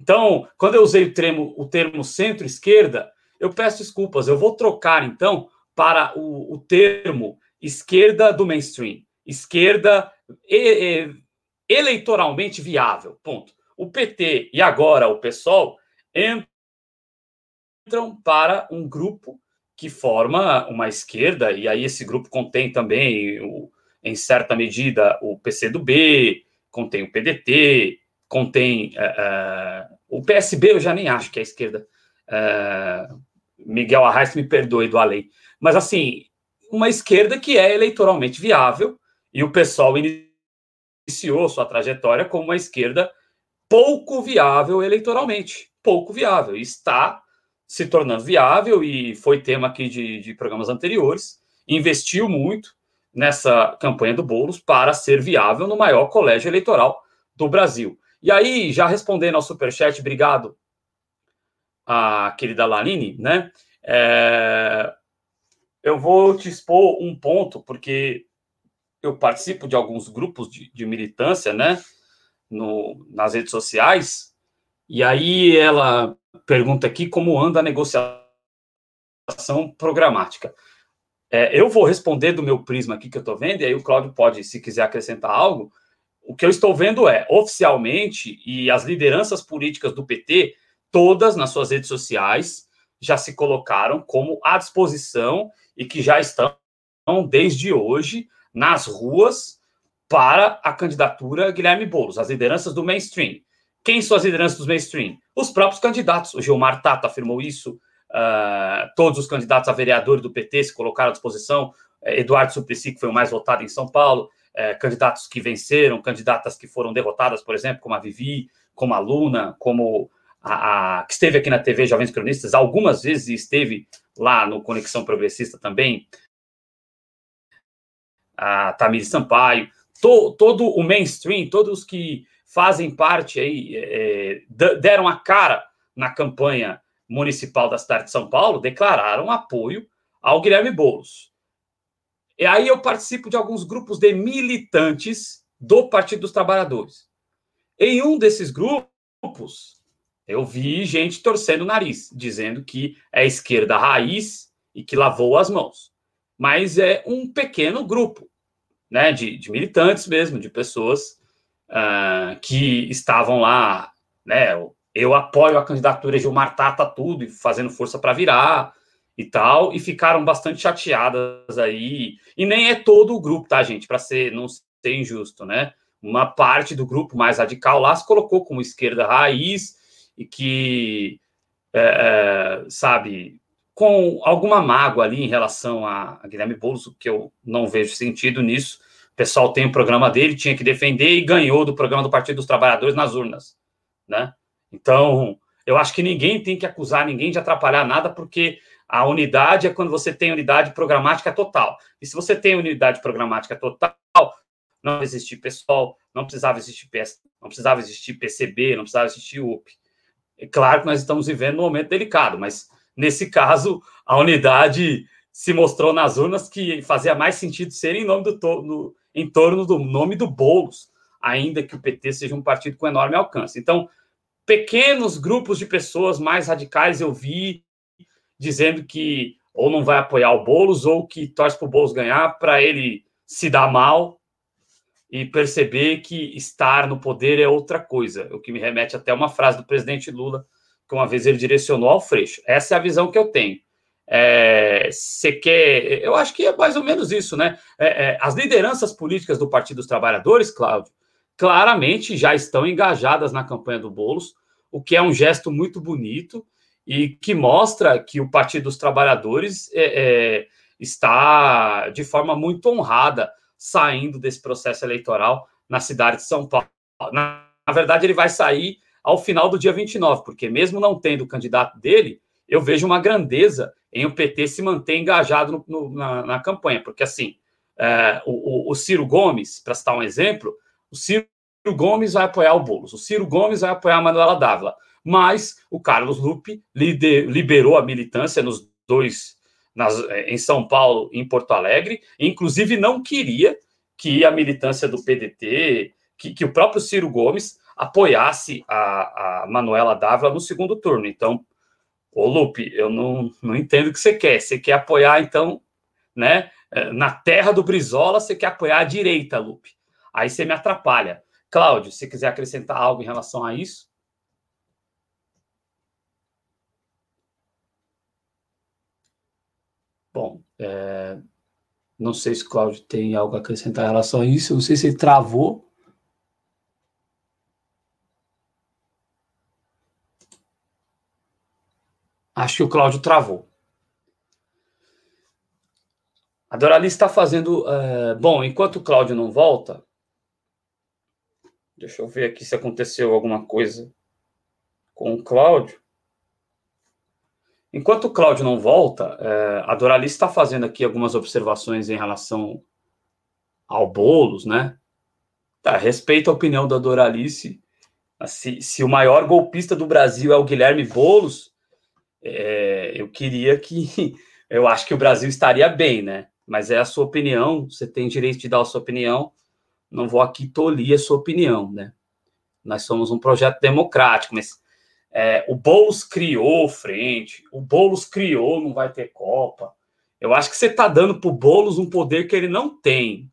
A: Então, quando eu usei o termo, o termo centro-esquerda, eu peço desculpas. Eu vou trocar, então, para o, o termo esquerda do mainstream. Esquerda e, e, eleitoralmente viável. Ponto. O PT e agora o PSOL entram para um grupo que forma uma esquerda, e aí esse grupo contém também o, em certa medida, o PCdoB, contém o PDT, contém uh, uh, o PSB, eu já nem acho que é a esquerda. Uh, Miguel Arraes me perdoe do além. Mas, assim, uma esquerda que é eleitoralmente viável, e o pessoal iniciou sua trajetória como uma esquerda pouco viável eleitoralmente. Pouco viável. Está se tornando viável, e foi tema aqui de, de programas anteriores, investiu muito, nessa campanha do Boulos para ser viável no maior colégio eleitoral do Brasil. E aí, já respondendo ao superchat, obrigado a querida Laline, né? É, eu vou te expor um ponto, porque eu participo de alguns grupos de, de militância, né? No, nas redes sociais, e aí ela pergunta aqui como anda a negociação programática. É, eu vou responder do meu prisma aqui que eu estou vendo, e aí o Cláudio pode, se quiser acrescentar algo. O que eu estou vendo é, oficialmente, e as lideranças políticas do PT, todas nas suas redes sociais, já se colocaram como à disposição e que já estão, desde hoje, nas ruas para a candidatura Guilherme Boulos, as lideranças do mainstream. Quem são as lideranças do mainstream? Os próprios candidatos. O Gilmar Tato afirmou isso, Uh, todos os candidatos a vereador do PT se colocaram à disposição. Uh, Eduardo Suplicy, que foi o mais votado em São Paulo, uh, candidatos que venceram, candidatas que foram derrotadas, por exemplo, como a Vivi, como a Luna, como a, a que esteve aqui na TV Jovens Cronistas algumas vezes esteve lá no Conexão Progressista também, a Tamir Sampaio, to, todo o mainstream, todos que fazem parte aí, é, deram a cara na campanha municipal da cidade de São Paulo declararam apoio ao Guilherme Boulos. E aí eu participo de alguns grupos de militantes do Partido dos Trabalhadores. Em um desses grupos, eu vi gente torcendo o nariz, dizendo que é esquerda raiz e que lavou as mãos. Mas é um pequeno grupo, né, de, de militantes mesmo, de pessoas uh, que estavam lá, né, eu apoio a candidatura de Gilmar Tata tudo, e fazendo força para virar e tal, e ficaram bastante chateadas aí. E nem é todo o grupo, tá, gente? Para ser não ser injusto, né? Uma parte do grupo mais radical lá se colocou como esquerda raiz e que, é, é, sabe, com alguma mágoa ali em relação a, a Guilherme Boulos, que eu não vejo sentido nisso. O pessoal tem o programa dele, tinha que defender e ganhou do programa do Partido dos Trabalhadores nas urnas, né? Então, eu acho que ninguém tem que acusar ninguém de atrapalhar nada, porque a unidade é quando você tem unidade programática total. E se você tem unidade programática total, não existir pessoal, não precisava existir PS, não precisava existir PCB, não precisava existir UP. É claro que nós estamos vivendo um momento delicado, mas nesse caso a unidade se mostrou nas urnas que fazia mais sentido ser em nome do no, em torno do nome do Boulos, ainda que o PT seja um partido com enorme alcance. Então, pequenos grupos de pessoas mais radicais eu vi dizendo que ou não vai apoiar o Boulos ou que torce para o Boulos ganhar para ele se dar mal e perceber que estar no poder é outra coisa, o que me remete até uma frase do presidente Lula que uma vez ele direcionou ao Freixo. Essa é a visão que eu tenho. É, quer. Eu acho que é mais ou menos isso, né? É, é, as lideranças políticas do Partido dos Trabalhadores, Cláudio, claramente já estão engajadas na campanha do Bolos, o que é um gesto muito bonito e que mostra que o Partido dos Trabalhadores é, é, está de forma muito honrada saindo desse processo eleitoral na cidade de São Paulo, na, na verdade, ele vai sair ao final do dia 29, porque mesmo não tendo o candidato dele, eu vejo uma grandeza em o PT se manter engajado no, no, na, na, campanha, porque assim, é, o, o, Ciro Gomes, para citar um exemplo, o Ciro Gomes vai apoiar o Boulos, o Ciro Gomes vai apoiar a Manuela Dávila, mas o Carlos Lupe liberou a militância nos dois, nas, é, em São Paulo e em Porto Alegre, inclusive não queria que a militância do PDT, que, que o próprio Ciro Gomes apoiasse a, a Manuela Dávila no segundo turno. Então, ô Lupe, eu não, não entendo o que você quer. Você quer apoiar, então, né? É, na terra do Brizola, você quer apoiar a direita, Lupe. Aí você me atrapalha. Cláudio, se quiser acrescentar algo em relação a isso. Bom, é, não sei se Cláudio tem algo a acrescentar em relação a isso. Não sei se ele travou. Acho que o Cláudio travou. A Doralice está fazendo. Uh, bom, enquanto o Cláudio não volta, deixa eu ver aqui se aconteceu alguma coisa com o Cláudio. Enquanto o Cláudio não volta, uh, a Doralice está fazendo aqui algumas observações em relação ao Boulos, né? Tá, respeito a opinião da Doralice. Se, se o maior golpista do Brasil é o Guilherme Boulos, é, eu queria que. Eu acho que o Brasil estaria bem, né? Mas é a sua opinião, você tem direito de dar a sua opinião. Não vou aqui tolir a sua opinião, né? Nós somos um projeto democrático, mas é, o Boulos criou frente, o Boulos criou, não vai ter Copa. Eu acho que você está dando para o Boulos um poder que ele não tem.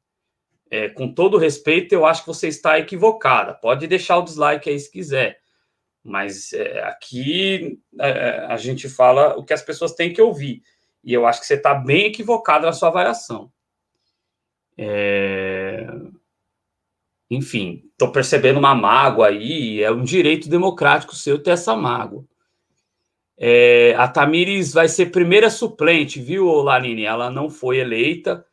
A: É, com todo respeito, eu acho que você está equivocada. Pode deixar o dislike aí se quiser. Mas é, aqui é, a gente fala o que as pessoas têm que ouvir. E eu acho que você está bem equivocado na sua avaliação. É... Enfim, estou percebendo uma mágoa aí, é um direito democrático seu ter essa mágoa. É, a Tamires vai ser primeira suplente, viu, Lanine? Ela não foi eleita,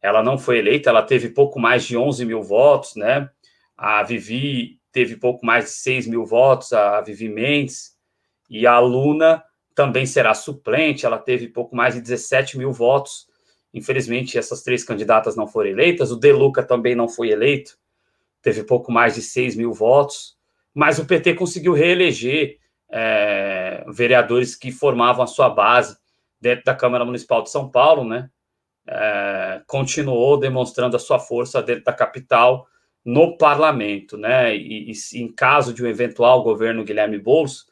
A: ela não foi eleita, ela teve pouco mais de 11 mil votos, né? A Vivi teve pouco mais de 6 mil votos, a Vivi Mendes, e a Luna também será suplente, ela teve pouco mais de 17 mil votos. Infelizmente, essas três candidatas não foram eleitas, o Deluca também não foi eleito, teve pouco mais de 6 mil votos, mas o PT conseguiu reeleger é, vereadores que formavam a sua base dentro da Câmara Municipal de São Paulo, né? É, continuou demonstrando a sua força dentro da capital no parlamento, né? E, e em caso de um eventual governo Guilherme Boulos,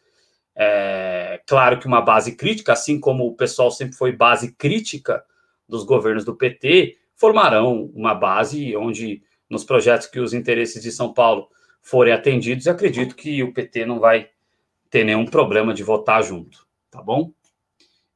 A: é, claro que uma base crítica, assim como o pessoal sempre foi base crítica dos governos do PT, formarão uma base onde, nos projetos que os interesses de São Paulo forem atendidos, acredito que o PT não vai ter nenhum problema de votar junto, tá bom?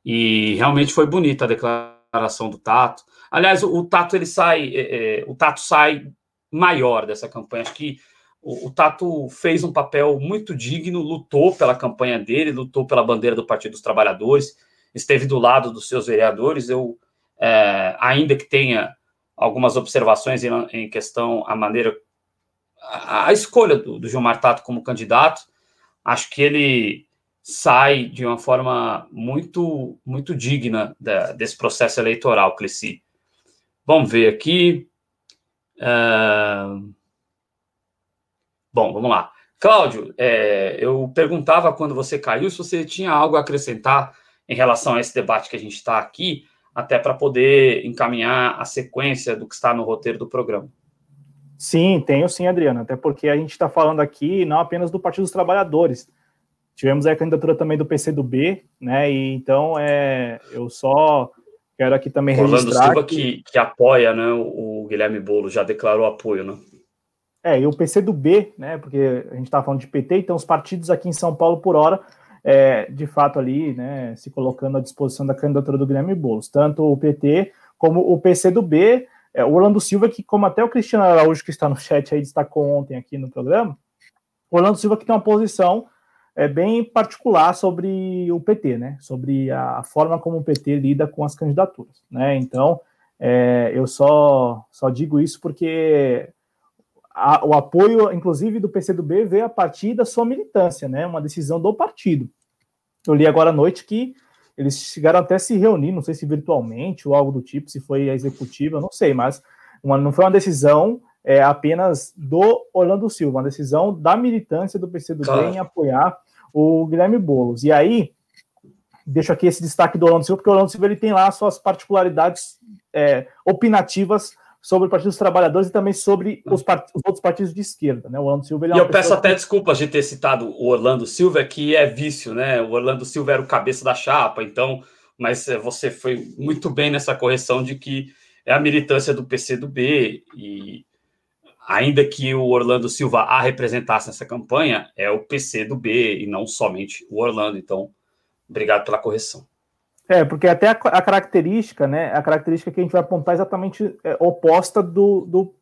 A: E realmente foi bonita a declaração do Tato. Aliás, o, o Tato ele sai, é, é, o Tato sai maior dessa campanha. Acho que o, o, Tato fez um papel muito digno, lutou pela campanha dele, lutou pela bandeira do Partido dos Trabalhadores, esteve do lado dos seus vereadores. Eu, é, ainda que tenha algumas observações em, em questão a maneira, a, a escolha do, do Gilmar Tato como candidato, acho que ele sai de uma forma muito muito digna da, desse processo eleitoral, Cleci. Vamos ver aqui. Uh... Bom, vamos lá. Cláudio, é, eu perguntava quando você caiu se você tinha algo a acrescentar em relação a esse debate que a gente está aqui, até para poder encaminhar a sequência do que está no roteiro do programa.
B: Sim, tenho sim, Adriano, até porque a gente está falando aqui não apenas do Partido dos Trabalhadores. Tivemos a candidatura também do PCdoB, né? E então é, eu só Quero aqui também
A: Orlando registrar. Silva que, que, que apoia, né? O, o Guilherme Bolo já declarou apoio, né?
B: É, e o PC do B, né? Porque a gente está falando de PT, então os partidos aqui em São Paulo, por hora, é, de fato ali, né, se colocando à disposição da candidatura do Guilherme Boulos, tanto o PT como o PC do B, é, o Orlando Silva, que como até o Cristiano Araújo, que está no chat aí, destacou ontem aqui no programa, o Orlando Silva que tem uma posição é bem particular sobre o PT, né? Sobre a, forma como o PT lida com as candidaturas, né? Então, é, eu só, só digo isso porque a, o apoio, inclusive, do PCdoB veio a partir da sua militância, né? Uma decisão do partido. Eu li agora à noite que eles chegaram até a se reunir, não sei se virtualmente ou algo do tipo, se foi a executiva, não sei, mas uma, não foi uma decisão é, apenas do Orlando Silva, uma decisão da militância do PCdoB claro. em apoiar o Guilherme Boulos. E aí, deixo aqui esse destaque do Orlando Silva, porque o Orlando Silva ele tem lá suas particularidades é, opinativas sobre o Partido dos Trabalhadores e também sobre os, part... os outros partidos de esquerda. Né? O Orlando Silva.
A: É e eu peço até desculpas de ter citado o Orlando Silva, que é vício, né? O Orlando Silva era o cabeça da chapa, então, mas eh, você foi muito bem nessa correção de que é a militância do PCdoB e ainda que o Orlando Silva a representasse nessa campanha, é o PCdoB e não somente o Orlando. Então, obrigado pela correção.
B: É, porque até a, a, característica, né? A característica que a gente vai apontar é exatamente é, oposta do, do,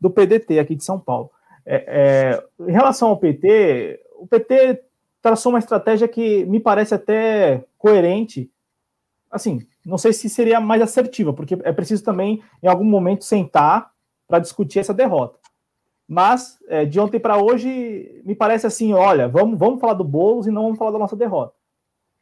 B: do, PDT aqui de São Paulo. É, é, em relação ao PT, o PT traçou uma estratégia que me parece até coerente. Assim, não sei se seria mais assertiva, porque é preciso também, em algum momento, sentar para discutir essa derrota. Mas, é, de ontem para hoje, me parece assim: olha, vamos, vamos falar do Boulos e não vamos falar da nossa derrota.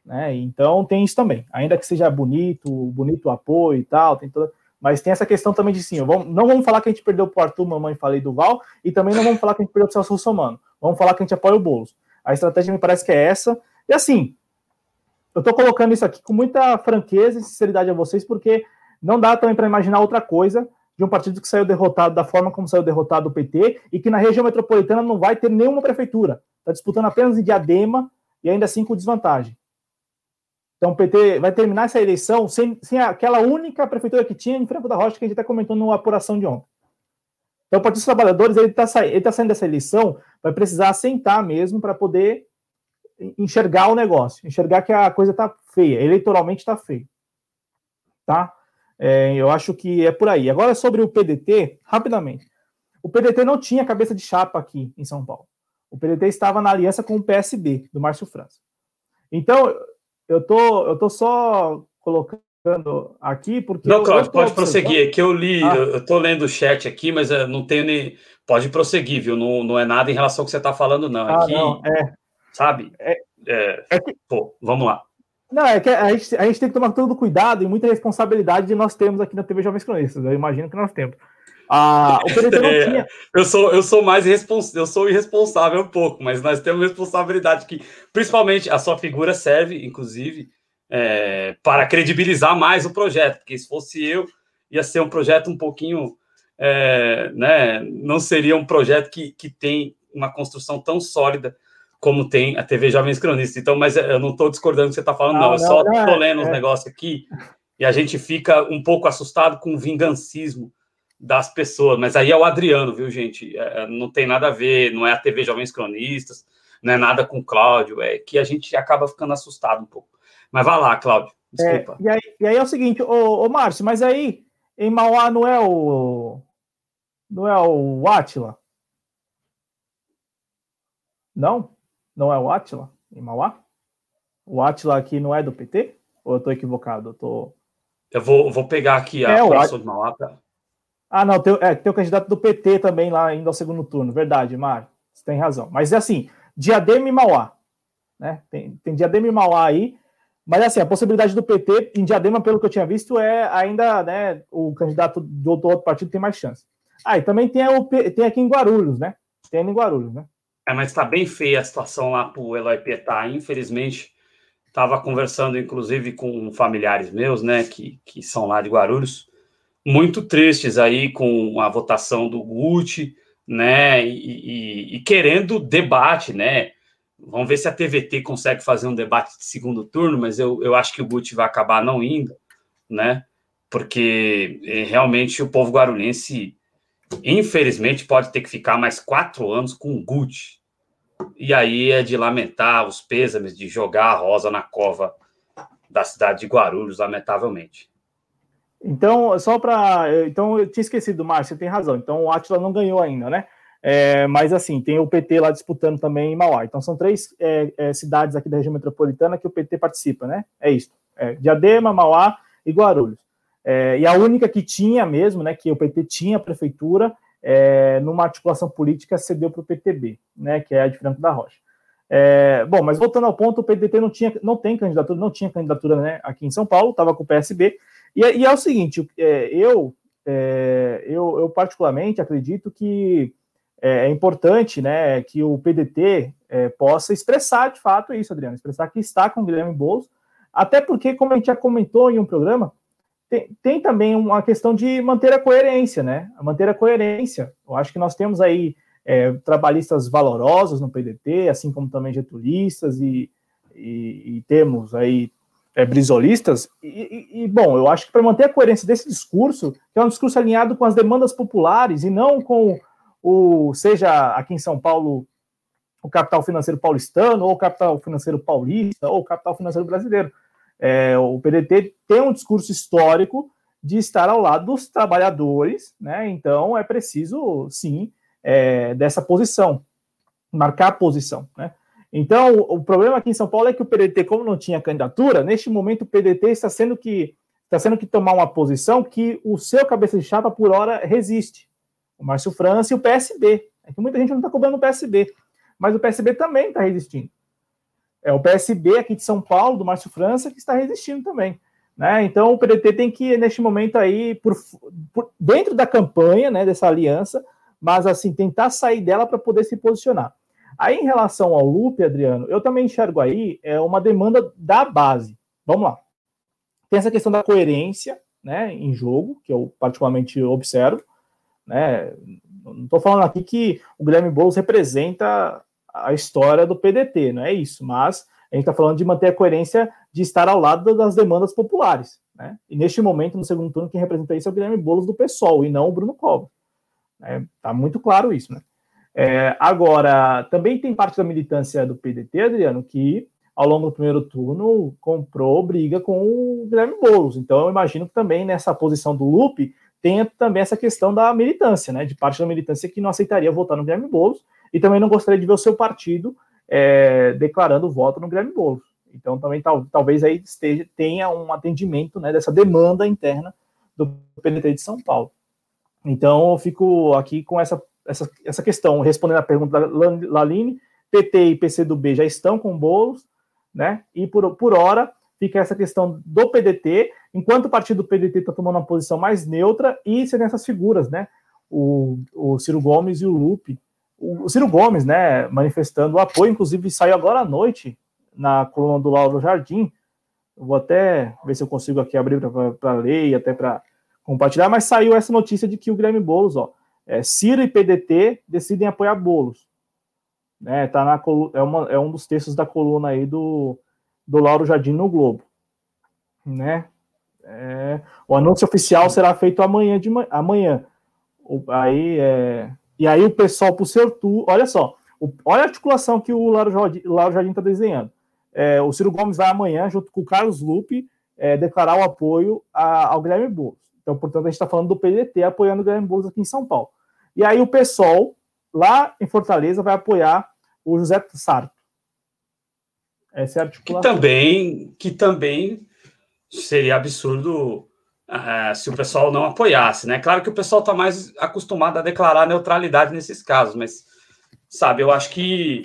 B: Né? Então tem isso também, ainda que seja bonito, bonito o apoio e tal, tem toda, mas tem essa questão também de sim, vamos, não vamos falar que a gente perdeu pro Arthur, mamãe, falei do Val, e também não vamos falar que a gente perdeu pro Celso Russomano, vamos falar que a gente apoia o Boulos. A estratégia me parece que é essa, e assim, eu tô colocando isso aqui com muita franqueza e sinceridade a vocês, porque não dá também para imaginar outra coisa de um partido que saiu derrotado da forma como saiu derrotado o PT e que na região metropolitana não vai ter nenhuma prefeitura. Está disputando apenas em Diadema e ainda assim com desvantagem. Então o PT vai terminar essa eleição sem, sem aquela única prefeitura que tinha em Franco da Rocha que a gente está comentando na apuração de ontem. Então o Partido dos Trabalhadores ele está tá saindo dessa eleição, vai precisar assentar mesmo para poder enxergar o negócio, enxergar que a coisa está feia, eleitoralmente está feia. Tá? É, eu acho que é por aí. Agora sobre o PDT, rapidamente. O PDT não tinha cabeça de chapa aqui em São Paulo. O PDT estava na aliança com o PSB, do Márcio França. Então, eu tô, eu tô só colocando aqui porque.
A: Não, Cláudio, pode prosseguir. É que eu li, ah. eu tô lendo o chat aqui, mas eu não tenho nem. Pode prosseguir, viu? Não, não é nada em relação ao que você está falando, não. É ah, que, não, é. Sabe? É, é, é que... Pô, vamos lá.
B: Não, é que a gente, a gente tem que tomar todo cuidado e muita responsabilidade de nós temos aqui na TV Jovens Cronistas. Eu imagino que nós temos. Ah, o PDT não
A: é, tinha. Eu sou, eu sou mais irresponsável, eu sou irresponsável um pouco, mas nós temos responsabilidade que, principalmente, a sua figura serve, inclusive, é, para credibilizar mais o projeto, porque se fosse eu, ia ser um projeto um pouquinho. É, né, não seria um projeto que, que tem uma construção tão sólida como tem a TV Jovens Cronistas. Então, mas eu não estou discordando do que você está falando, não. não. Eu só estou lendo é, uns negócios aqui e a gente fica um pouco assustado com o vingancismo das pessoas, mas aí é o Adriano, viu, gente? É, é, não tem nada a ver, não é a TV Jovens Cronistas, não é nada com o Cláudio, é que a gente acaba ficando assustado um pouco. Mas vai lá, Cláudio,
B: desculpa. É, e, aí, e, aí, é o seguinte, ô, ô Márcio, mas aí em Mauá não é o. Não é o Átila? Não? Não é o Átila em Mauá? O Átila aqui não é do PT? Ou eu tô equivocado? Eu tô.
A: Eu vou, vou pegar aqui a é, de Mauá pra...
B: Ah, não, tem, é, tem o candidato do PT também lá indo ao segundo turno. Verdade, Mário. Você tem razão. Mas é assim, Diadema e Mauá. Né? Tem, tem Diadema e Mauá aí. Mas assim, a possibilidade do PT em Diadema, pelo que eu tinha visto, é ainda, né? O candidato do outro, outro partido tem mais chance. Ah, e também tem, o, tem aqui em Guarulhos, né? Tem em Guarulhos, né?
A: É, mas está bem feia a situação lá para o Eloy Pietá. Infelizmente, estava conversando, inclusive, com familiares meus, né? Que, que são lá de Guarulhos muito tristes aí com a votação do Gucci, né? E, e, e, querendo debate, né? Vamos ver se a TVT consegue fazer um debate de segundo turno, mas eu, eu acho que o Gucci vai acabar não indo, né? Porque é, realmente o povo guarulhense, infelizmente, pode ter que ficar mais quatro anos com o Gucci. E aí é de lamentar os pêsames de jogar a rosa na cova da cidade de Guarulhos, lamentavelmente.
B: Então, só para. Então, eu tinha esquecido, Márcio, tem razão. Então, o Atila não ganhou ainda, né? É, mas, assim, tem o PT lá disputando também em Mauá. Então, são três é, é, cidades aqui da região metropolitana que o PT participa, né? É isso. É, Diadema, Mauá e Guarulhos. É, e a única que tinha mesmo, né, que o PT tinha a prefeitura, é, numa articulação política, cedeu para o PTB, né, que é a de Franco da Rocha. É, bom, mas voltando ao ponto, o PDT não, tinha, não tem candidatura, não tinha candidatura né, aqui em São Paulo, estava com o PSB, e, e, é o seguinte, é, eu, é, eu, eu, particularmente acredito que é, é importante né, que o PDT é, possa expressar de fato isso, Adriano, expressar que está com o Guilherme Boulos, até porque, como a gente já comentou em um programa, tem, tem, também uma questão de manter a coerência, né? Manter a coerência. Eu acho que nós temos aí é, trabalhistas valorosos no PDT, assim como também getulistas e, e, e temos aí é, brisolistas. E, e, bom, eu acho que para manter a coerência desse discurso, que é um discurso alinhado com as demandas populares e não com o, seja aqui em São Paulo, o capital financeiro paulistano, ou o capital financeiro paulista, ou o capital financeiro brasileiro. É, o PDT tem um discurso histórico de estar ao lado dos trabalhadores, né? Então é preciso, sim, é, dessa posição, marcar a posição, né? Então, o, problema aqui em São Paulo é que o PDT, como não tinha candidatura, neste momento o PDT está sendo que está sendo que tomar uma posição que o seu cabeça de chapa por hora resiste. O Márcio França e o PSB. É que muita gente não está cobrando o PSB, mas o PSB também está resistindo. É o PSB aqui de São Paulo, do Márcio França, que está resistindo também. Né? Então o PDT tem que, neste momento aí, por, por, dentro da campanha né, dessa aliança, mas assim, tentar sair dela para poder se posicionar. Aí, em relação ao Lupe, Adriano, eu também enxergo aí é uma demanda da base. Vamos lá. Tem essa questão da coerência né, em jogo, que eu particularmente observo. Né? Não estou falando aqui que o Guilherme Boulos representa a história do PDT, não é isso, mas a gente está falando de manter a coerência de estar ao lado das demandas populares. Né? E neste momento, no segundo turno, quem representa isso é o Guilherme Boulos do PSOL e não o Bruno Covas. Está é, tá muito claro isso. Né? É, agora, também tem parte da militância do PDT, Adriano, que ao longo do primeiro turno comprou briga com o Guilherme Boulos. Então, eu imagino que também nessa posição do Lupe tenha também essa questão da militância, né? De parte da militância que não aceitaria votar no Guilherme Boulos e também não gostaria de ver o seu partido é, declarando voto no Guilherme Boulos. Então, também tal, talvez aí esteja, tenha um atendimento né, dessa demanda interna do PDT de São Paulo. Então, eu fico aqui com essa, essa, essa questão, respondendo a pergunta da Laline, PT e PCdoB já estão com bolos, né? E por, por hora fica essa questão do PDT, enquanto o partido do PDT está tomando uma posição mais neutra, e serem essas figuras, né? O, o Ciro Gomes e o Lupe. O, o Ciro Gomes, né, manifestando o apoio, inclusive saiu agora à noite na coluna do Lauro Jardim. Vou até ver se eu consigo aqui abrir para ler e até para compartilhar, mas saiu essa notícia de que o Guilherme Boulos, ó, é, Ciro e PDT decidem apoiar Boulos. Né, tá na, é, uma, é um dos textos da coluna aí do, do Lauro Jardim no Globo. Né? É, o anúncio oficial será feito amanhã de amanhã. Aí, é, e aí o pessoal para o seu tour, olha só, o, olha a articulação que o Lauro Jardim está desenhando. É, o Ciro Gomes vai amanhã, junto com o Carlos Lupe, é, declarar o apoio a, ao Guilherme Boulos. Então, portanto, a gente está falando do PDT apoiando o Guilherme Boulos aqui em São Paulo. E aí o pessoal, lá em Fortaleza, vai apoiar o José Sarto.
A: Essa é a articulação. Que também, que também seria absurdo uh, se o pessoal não apoiasse, né? Claro que o pessoal está mais acostumado a declarar neutralidade nesses casos, mas, sabe, eu acho que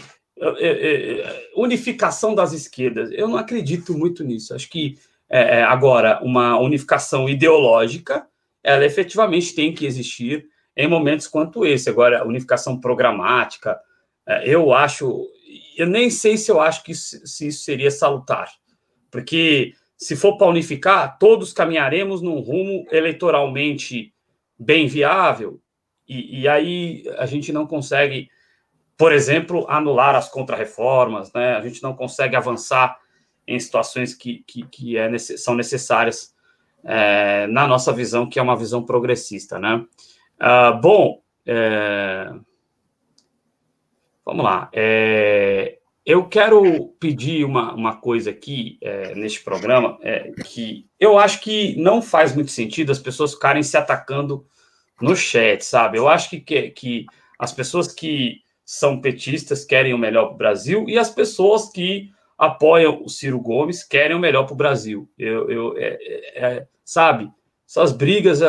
A: unificação das esquerdas, eu não acredito muito nisso. Acho que é, agora uma unificação ideológica, ela efetivamente tem que existir em momentos quanto esse. Agora, unificação programática, é, eu acho, eu nem sei se eu acho que isso, se isso seria salutar, porque se for para unificar, todos caminharemos num rumo eleitoralmente bem viável, e, e aí a gente não consegue, por exemplo, anular as contrarreformas, né? a gente não consegue avançar em situações que, que, que é, são necessárias é, na nossa visão, que é uma visão progressista. Né? Ah, bom, é, Vamos lá. É, eu quero pedir uma, uma coisa aqui é, neste programa, é, que eu acho que não faz muito sentido as pessoas ficarem se atacando no chat, sabe? Eu acho que, que, que as pessoas que são petistas querem o melhor para o Brasil e as pessoas que apoiam o Ciro Gomes querem o melhor para o Brasil. Eu, eu é, é, é, sabe? Essas brigas é,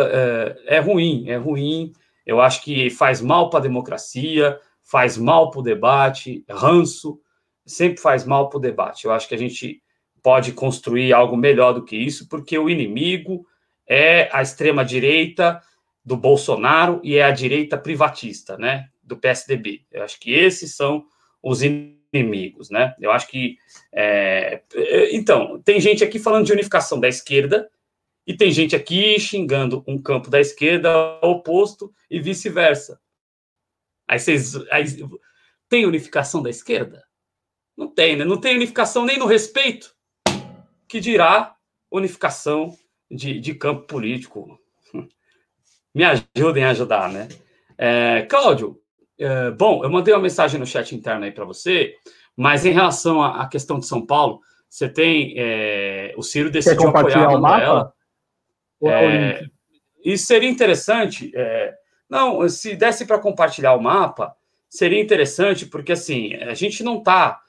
A: é, é ruim, é ruim Eu acho que faz mal para a democracia, faz mal para o debate, ranço, sempre faz mal para o debate. Eu acho que a gente pode construir algo melhor do que isso, porque o inimigo é a extrema-direita do Bolsonaro e é a direita privatista, né, do PSDB. Eu acho que esses são os inimigos, né? Eu acho que. É... Então, tem gente aqui falando de unificação da esquerda e tem gente aqui xingando um campo da esquerda oposto e vice-versa. Aí vocês. Aí, tem unificação da esquerda? Não tem, né? Não tem unificação nem no respeito que dirá unificação de, de campo político. Me ajudem a ajudar, né? É, Cláudio, é, bom, eu mandei uma mensagem no chat interno aí para você, mas em relação à, à, questão de São Paulo, você tem. É, o Ciro decidiu apoiar
B: o mapa?
A: É, isso seria interessante. É, não, se desse para compartilhar o mapa, seria interessante, porque assim, a gente não está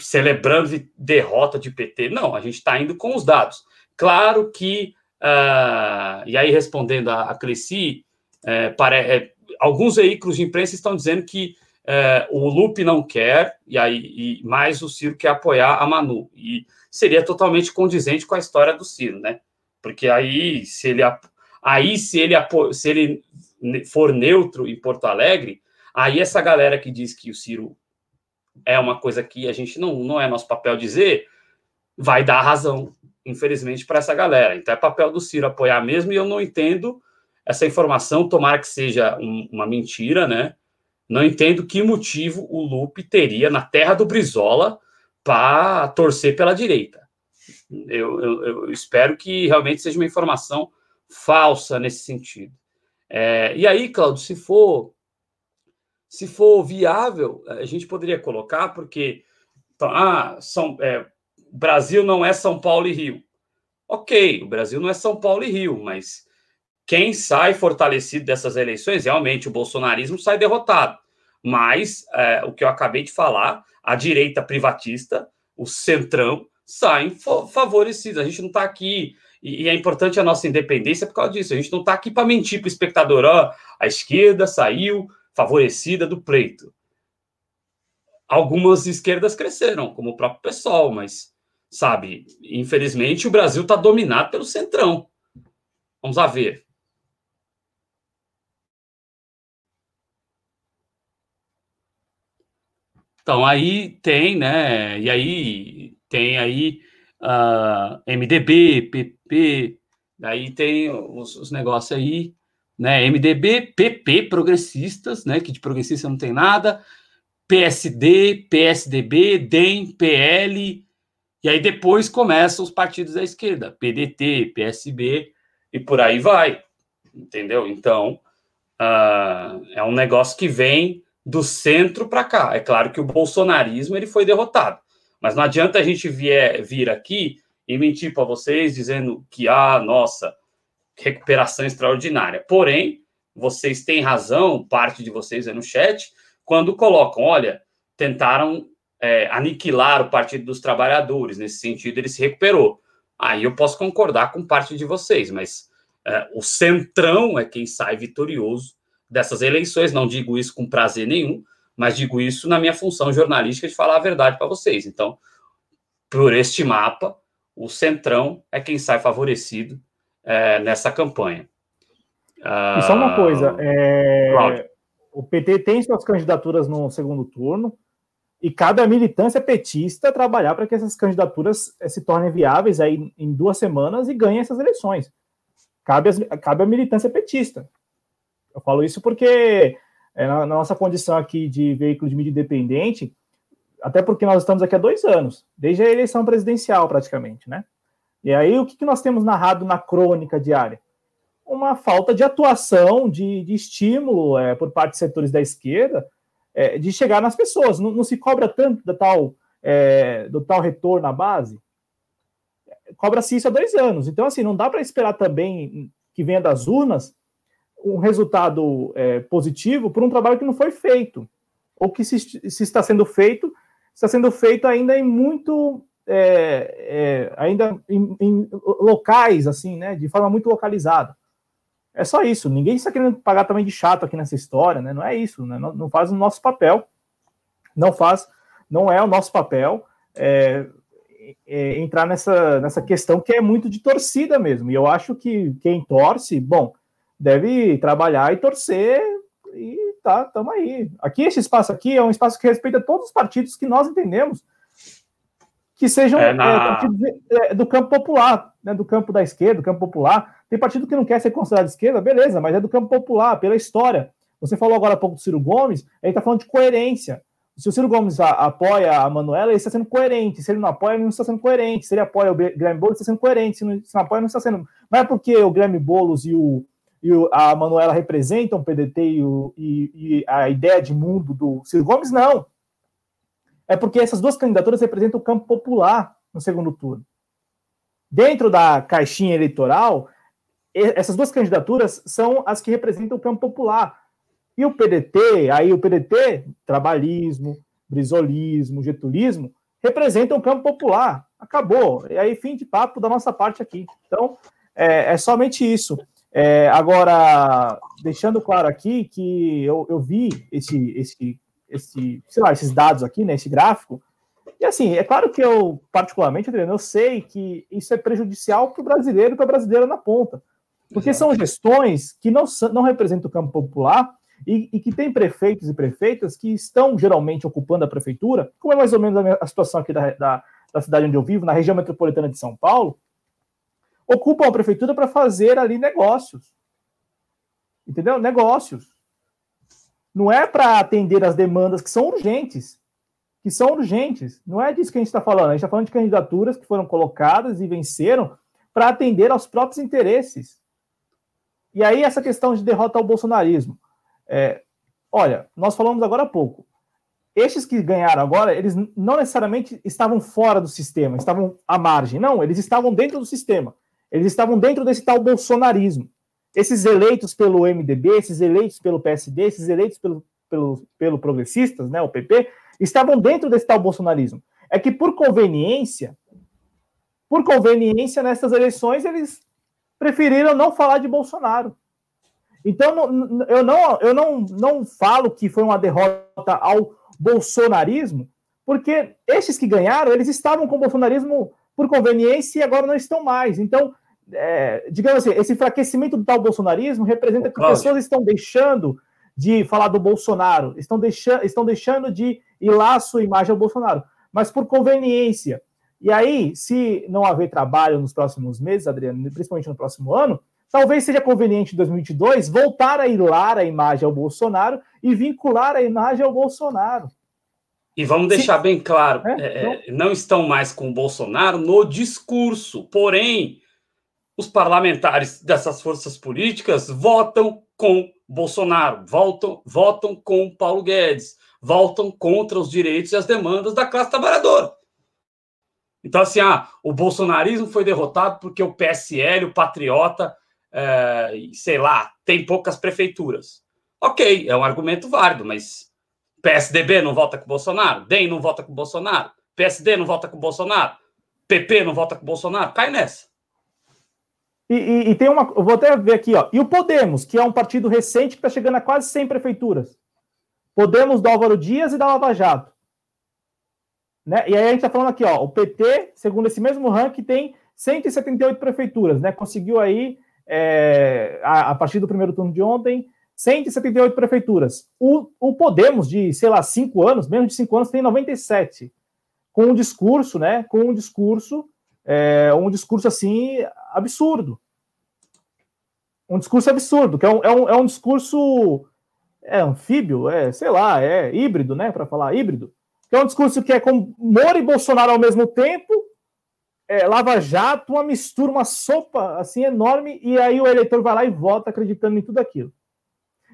A: celebrando derrota de PT. Não, a gente está indo com os dados. Claro que, uh, e aí respondendo a, a Cresci, é, para, é, alguns veículos de imprensa estão dizendo que é, o Lupe não quer, e aí e mais o Ciro quer apoiar a Manu. E seria totalmente condizente com a história do Ciro, né? Porque aí, se ele, aí, se ele, se ele for neutro em Porto Alegre, aí essa galera que diz que o Ciro é uma coisa que a gente não, não é nosso papel dizer, vai dar razão, infelizmente, para essa galera. Então é papel do Ciro apoiar mesmo, e eu não entendo essa informação, tomara que seja um, uma mentira, né? Não entendo que motivo o Lupe teria na terra do Brizola para torcer pela direita. Eu, eu, eu, espero que realmente seja uma informação falsa nesse sentido. É, e aí, Claudio, se for se for viável, a gente poderia colocar, porque então, ah, São, é, Brasil não é São Paulo e Rio. Ok, o Brasil não é São Paulo e Rio, mas quem sai fortalecido dessas eleições, realmente o bolsonarismo sai derrotado. Mas é, o que eu acabei de falar, a direita privatista, o centrão, saem favorecidos. A gente não está aqui, e, e, é importante a nossa independência por causa disso. A gente não está aqui para mentir para o espectador, ó, a esquerda saiu, favorecida do pleito. Algumas esquerdas cresceram, como o próprio PSOL, mas, sabe, infelizmente o Brasil está dominado pelo centrão. Vamos lá ver. Então, aí tem, né? E aí tem aí uh, ah, MDB, PP, daí tem os, os negócios aí né? MDB, PP, progressistas, né? Que de progressista não tem nada, PSD, PSDB, DEM, PL, e aí depois começam os partidos da esquerda, PDT, PSB, e por aí vai, entendeu? Então, uh, é um negócio que vem do centro para cá. É claro que o bolsonarismo ele foi derrotado, mas não adianta a gente vier, vir aqui e mentir para vocês dizendo que, ah, nossa, recuperação extraordinária. Porém, vocês têm razão, parte de vocês aí no chat, quando colocam, olha, tentaram é, aniquilar o Partido dos Trabalhadores, nesse sentido ele se recuperou. Aí eu posso concordar com parte de vocês, mas é, o centrão é quem sai vitorioso dessas eleições. Não digo isso com prazer nenhum, mas digo isso na minha função jornalística de falar a verdade para vocês. Então, por este mapa, o centrão é quem sai favorecido é, nessa campanha.
B: E só uma coisa, ah, é, o PT tem suas candidaturas no segundo turno e cabe à militância petista trabalhar para que essas candidaturas eh, se tornem viáveis aí em duas semanas e ganhem essas eleições. Cabe, as, cabe à militância petista. Eu falo isso porque é, na, na nossa condição aqui de veículo de mídia independente, até porque nós estamos aqui há dois anos, desde a eleição presidencial praticamente, né? E aí, o que, que nós temos narrado na crônica diária? Uma falta de atuação, de, de estímulo é, por parte de setores da esquerda, é, de chegar nas pessoas. Não, não se cobra tanto da tal, é, do tal retorno à base. Cobra-se isso há dois anos. Então, assim, não dá para esperar também que venha das urnas um resultado é, positivo por um trabalho que não foi feito. Ou que, se, se está sendo feito, está sendo feito ainda em muito é, é, ainda em, em, locais, assim, né, de forma muito localizada. É só isso. Ninguém está querendo pagar também de chato aqui nessa história, né? Não é isso, né? Não, não faz o nosso papel. Não faz, não é o nosso papel é, é, entrar nessa, nessa questão que é muito de torcida mesmo. E eu acho que quem torce, bom, deve trabalhar e torcer e tá, estamos aí. Aqui, esse espaço aqui é um espaço que respeita todos os partidos que nós entendemos que sejam é, na... é, do campo popular, né, do campo da esquerda, do campo popular. Tem partido que não quer ser considerado esquerda, beleza, mas é do campo popular, pela história. Você falou agora há pouco do Ciro Gomes, ele está falando de coerência. Se o Ciro Gomes a, apoia a Manuela, ele está sendo coerente. Se ele não apoia, ele não está sendo coerente. Se ele apoia o Guilherme Boulos, ele está sendo coerente. Se não, se não apoia, não está sendo. Não é porque o Guilherme Boulos e, o, e a Manuela representam o PDT e, o, e, e a ideia de mundo do Ciro Gomes, não é porque essas duas candidaturas representam o campo popular no segundo turno. Dentro da caixinha eleitoral, essas duas candidaturas são as que representam o campo popular. E o PDT, aí o PDT, trabalhismo, brisolismo, getulismo, representam o campo popular. Acabou. E aí, fim de papo da nossa parte aqui. Então, é, é somente isso. É, agora, deixando claro aqui que eu, eu vi esse, esse esse, sei lá, esses dados aqui, né, esse gráfico. E assim, é claro que eu, particularmente, Adriano, eu sei que isso é prejudicial para o brasileiro e para a brasileira na ponta. Porque Exato. são gestões que não, não representam o campo popular e, e, que tem prefeitos e prefeitas que estão geralmente ocupando a prefeitura, como é mais ou menos a, minha, a situação aqui da, da, da cidade onde eu vivo, na região metropolitana de São Paulo, ocupam a prefeitura para fazer ali negócios. Entendeu? Negócios não é para atender as demandas que são urgentes. Que são urgentes. Não é disso que a gente está falando. A gente está falando de candidaturas que foram colocadas e venceram para atender aos próprios interesses. E aí, essa questão de derrota ao bolsonarismo. É, olha, nós falamos agora há pouco. Estes que ganharam agora, eles não necessariamente estavam fora do sistema, estavam à margem. Não, eles estavam dentro do sistema. Eles estavam dentro desse tal bolsonarismo esses eleitos pelo MDB, esses eleitos pelo PSD, esses eleitos pelo, pelo, pelo Progressistas, né, o PP, estavam dentro desse tal bolsonarismo. É que por conveniência, por conveniência nessas eleições, eles preferiram não falar de Bolsonaro. Então, eu não, eu não, não falo que foi uma derrota ao bolsonarismo, porque esses que ganharam, eles estavam com o bolsonarismo por conveniência e agora não estão mais. Então, é, digamos assim, esse enfraquecimento do tal bolsonarismo representa que pessoas estão deixando de falar do Bolsonaro, estão deixando, estão deixando de ir lá a sua imagem ao Bolsonaro, mas por conveniência. E aí, se não haver trabalho nos próximos meses, Adriano, principalmente no próximo ano, talvez seja conveniente em 2022 voltar a hilar a imagem ao Bolsonaro e vincular a imagem ao Bolsonaro.
A: E vamos deixar bem claro, é, é, não estão mais com o Bolsonaro no discurso, porém os parlamentares dessas forças políticas votam com Bolsonaro, votam, votam com Paulo Guedes, votam contra os direitos e as demandas da classe trabalhadora. Então, assim, ah, o bolsonarismo foi derrotado porque o PSL, o Patriota, é, sei lá, tem poucas prefeituras. Ok, é um argumento válido, mas PSDB não vota com Bolsonaro, DEM não vota com Bolsonaro, PSD não vota com Bolsonaro, PP não vota com Bolsonaro, cai nessa.
B: E, e, e, tem uma. Vou até ver aqui, ó. E o Podemos, que é um partido recente que está chegando a quase 100 prefeituras. Podemos do Álvaro Dias e da Lava Jato. Né? E aí a gente está falando aqui, ó. O PT, segundo esse mesmo ranking, tem 178 prefeituras, né? Conseguiu aí, é, a, a, partir do primeiro turno de ontem, 178 prefeituras. O, o Podemos, de, sei lá, 5 anos, menos de 5 anos, tem 97. Com um discurso, né? Com um discurso é, um discurso assim absurdo. Um discurso absurdo, que é um, é um, é um discurso é anfíbio, é, sei lá, é híbrido, né? Para falar híbrido. Que é um discurso que é com Moro e Bolsonaro ao mesmo tempo, é, Lava Jato, uma mistura, uma sopa assim enorme, e aí o eleitor vai lá e vota acreditando em tudo aquilo.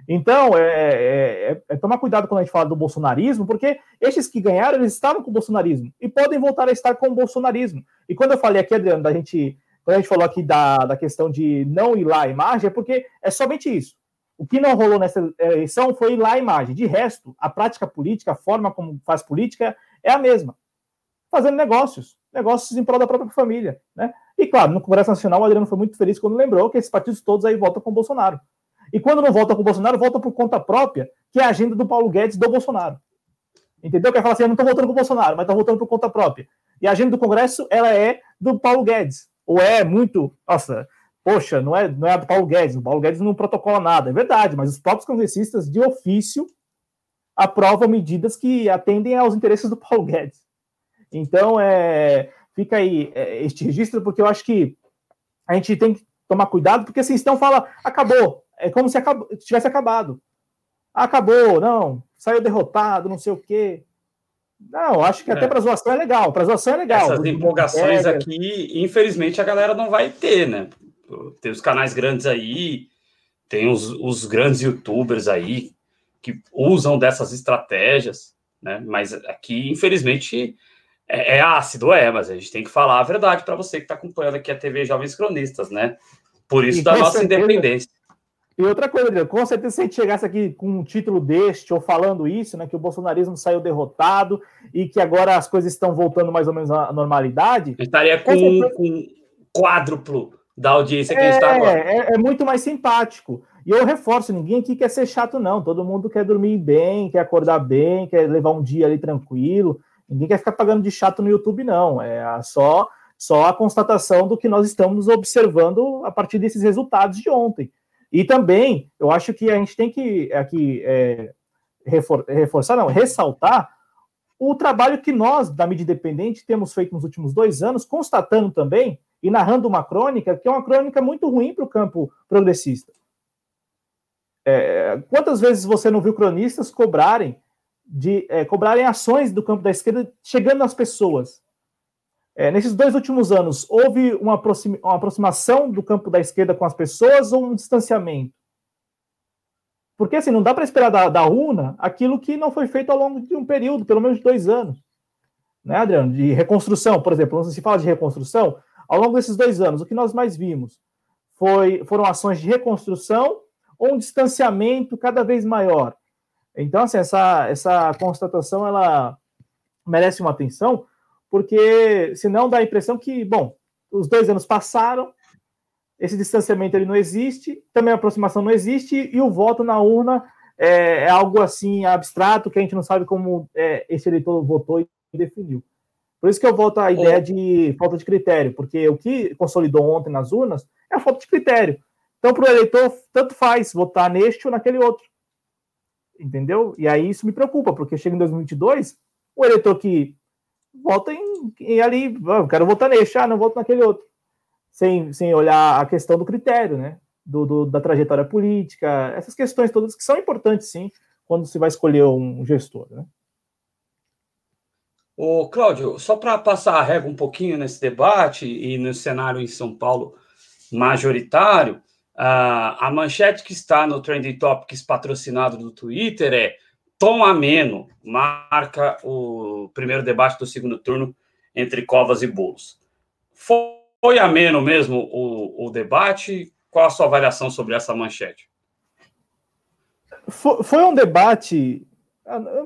B: Então, é, é, é, é, tomar cuidado quando a gente fala do bolsonarismo, porque estes que ganharam, eles estavam com o bolsonarismo e podem voltar a estar com o bolsonarismo. E quando eu falei aqui, Adriano, da gente, quando a gente falou aqui da, da questão de não ir lá a imagem, é porque é somente isso. O que não rolou nessa eleição foi ir lá a imagem. De resto, a prática política, a forma como faz política é a mesma. fazendo negócios, negócios em prol da própria família, né? E claro, no Congresso Nacional, o Adriano foi muito feliz quando lembrou que esses partidos todos aí votam com o Bolsonaro. E quando não votam com o Bolsonaro, votam por conta própria, que é a agenda do Paulo Guedes do Bolsonaro. Entendeu? Quer falar assim, eu não estou votando com o Bolsonaro, mas estou votando por conta própria. E a agenda do Congresso, ela é do Paulo Guedes. Ou é muito. Nossa, poxa, não é, não é do Paulo Guedes. O Paulo Guedes não protocola nada. É verdade, mas os próprios congressistas, de ofício, aprovam medidas que atendem aos interesses do Paulo Guedes. Então, é, fica aí é, este registro, porque eu acho que a gente tem que tomar cuidado, porque assim, então fala, acabou. É como se tivesse acabado. Acabou, não, saiu derrotado, não sei o quê. Não, acho que até é. para zoação é legal. Para zoação é legal.
A: Essas empolgações aqui, infelizmente, a galera não vai ter, né? Tem os canais grandes aí, tem os, os grandes youtubers aí que usam dessas estratégias, né? Mas aqui, infelizmente, é, é ácido, é, mas a gente tem que falar a verdade para você que está acompanhando aqui a TV Jovens Cronistas, né? Por isso e da nossa certeza, independência.
B: E outra coisa, Adriano, com certeza se a gente chegasse aqui com um título deste ou falando isso, né, que o bolsonarismo saiu derrotado e que agora as coisas estão voltando mais ou menos à normalidade.
A: Estaria com, com, certeza... com quádruplo da audiência que é, está agora.
B: É, é muito mais simpático. E eu reforço, ninguém aqui quer ser chato, não. Todo mundo quer dormir bem, quer acordar bem, quer levar um dia ali tranquilo. Ninguém quer ficar pagando de chato no YouTube, não. É só, só a constatação do que nós estamos observando a partir desses resultados de ontem. E também, eu acho que a gente tem que aqui é, refor reforçar, não, ressaltar o trabalho que nós, da mídia independente, temos feito nos últimos dois anos, constatando também e narrando uma crônica que é uma crônica muito ruim para o campo progressista. É, quantas vezes você não viu cronistas cobrarem de é, cobrarem ações do campo da esquerda chegando às pessoas? É, nesses dois últimos anos, houve uma, uma, aproximação do campo da esquerda com as pessoas ou um distanciamento? Porque assim, não dá para esperar da, da urna aquilo que não foi feito ao longo de um período, pelo menos de dois anos. Né, Adriano? De reconstrução, por exemplo, quando se fala de reconstrução, ao longo desses dois anos, o que nós mais vimos foi, foram ações de reconstrução ou um distanciamento cada vez maior. Então, assim, essa, essa constatação ela merece uma atenção, porque senão dá a impressão que, bom, os dois anos passaram, esse distanciamento ele não existe, também a aproximação não existe, e o voto na urna é, é algo assim abstrato que a gente não sabe como é, esse eleitor votou e definiu. Por isso que eu volto à ideia de falta de critério, porque o que consolidou ontem nas urnas é a falta de critério. Então, para o eleitor, tanto faz votar neste ou naquele outro. Entendeu? E aí isso me preocupa, porque chega em 2022, o eleitor que vota em, em ali, eu quero votar nesse, ah, não voto naquele outro. Sem, sem olhar a questão do critério, né? Do, do, da trajetória política, essas questões todas que são importantes, sim, quando se vai escolher um gestor, né?
A: Ô, Cláudio, só para passar a régua um pouquinho nesse debate e no cenário em São Paulo majoritário, a manchete que está no Trending Topics patrocinado do Twitter é Tom Ameno marca o primeiro debate do segundo turno entre Covas e Bolos. Foi ameno mesmo o, o debate? Qual a sua avaliação sobre essa manchete?
B: Foi, foi um debate.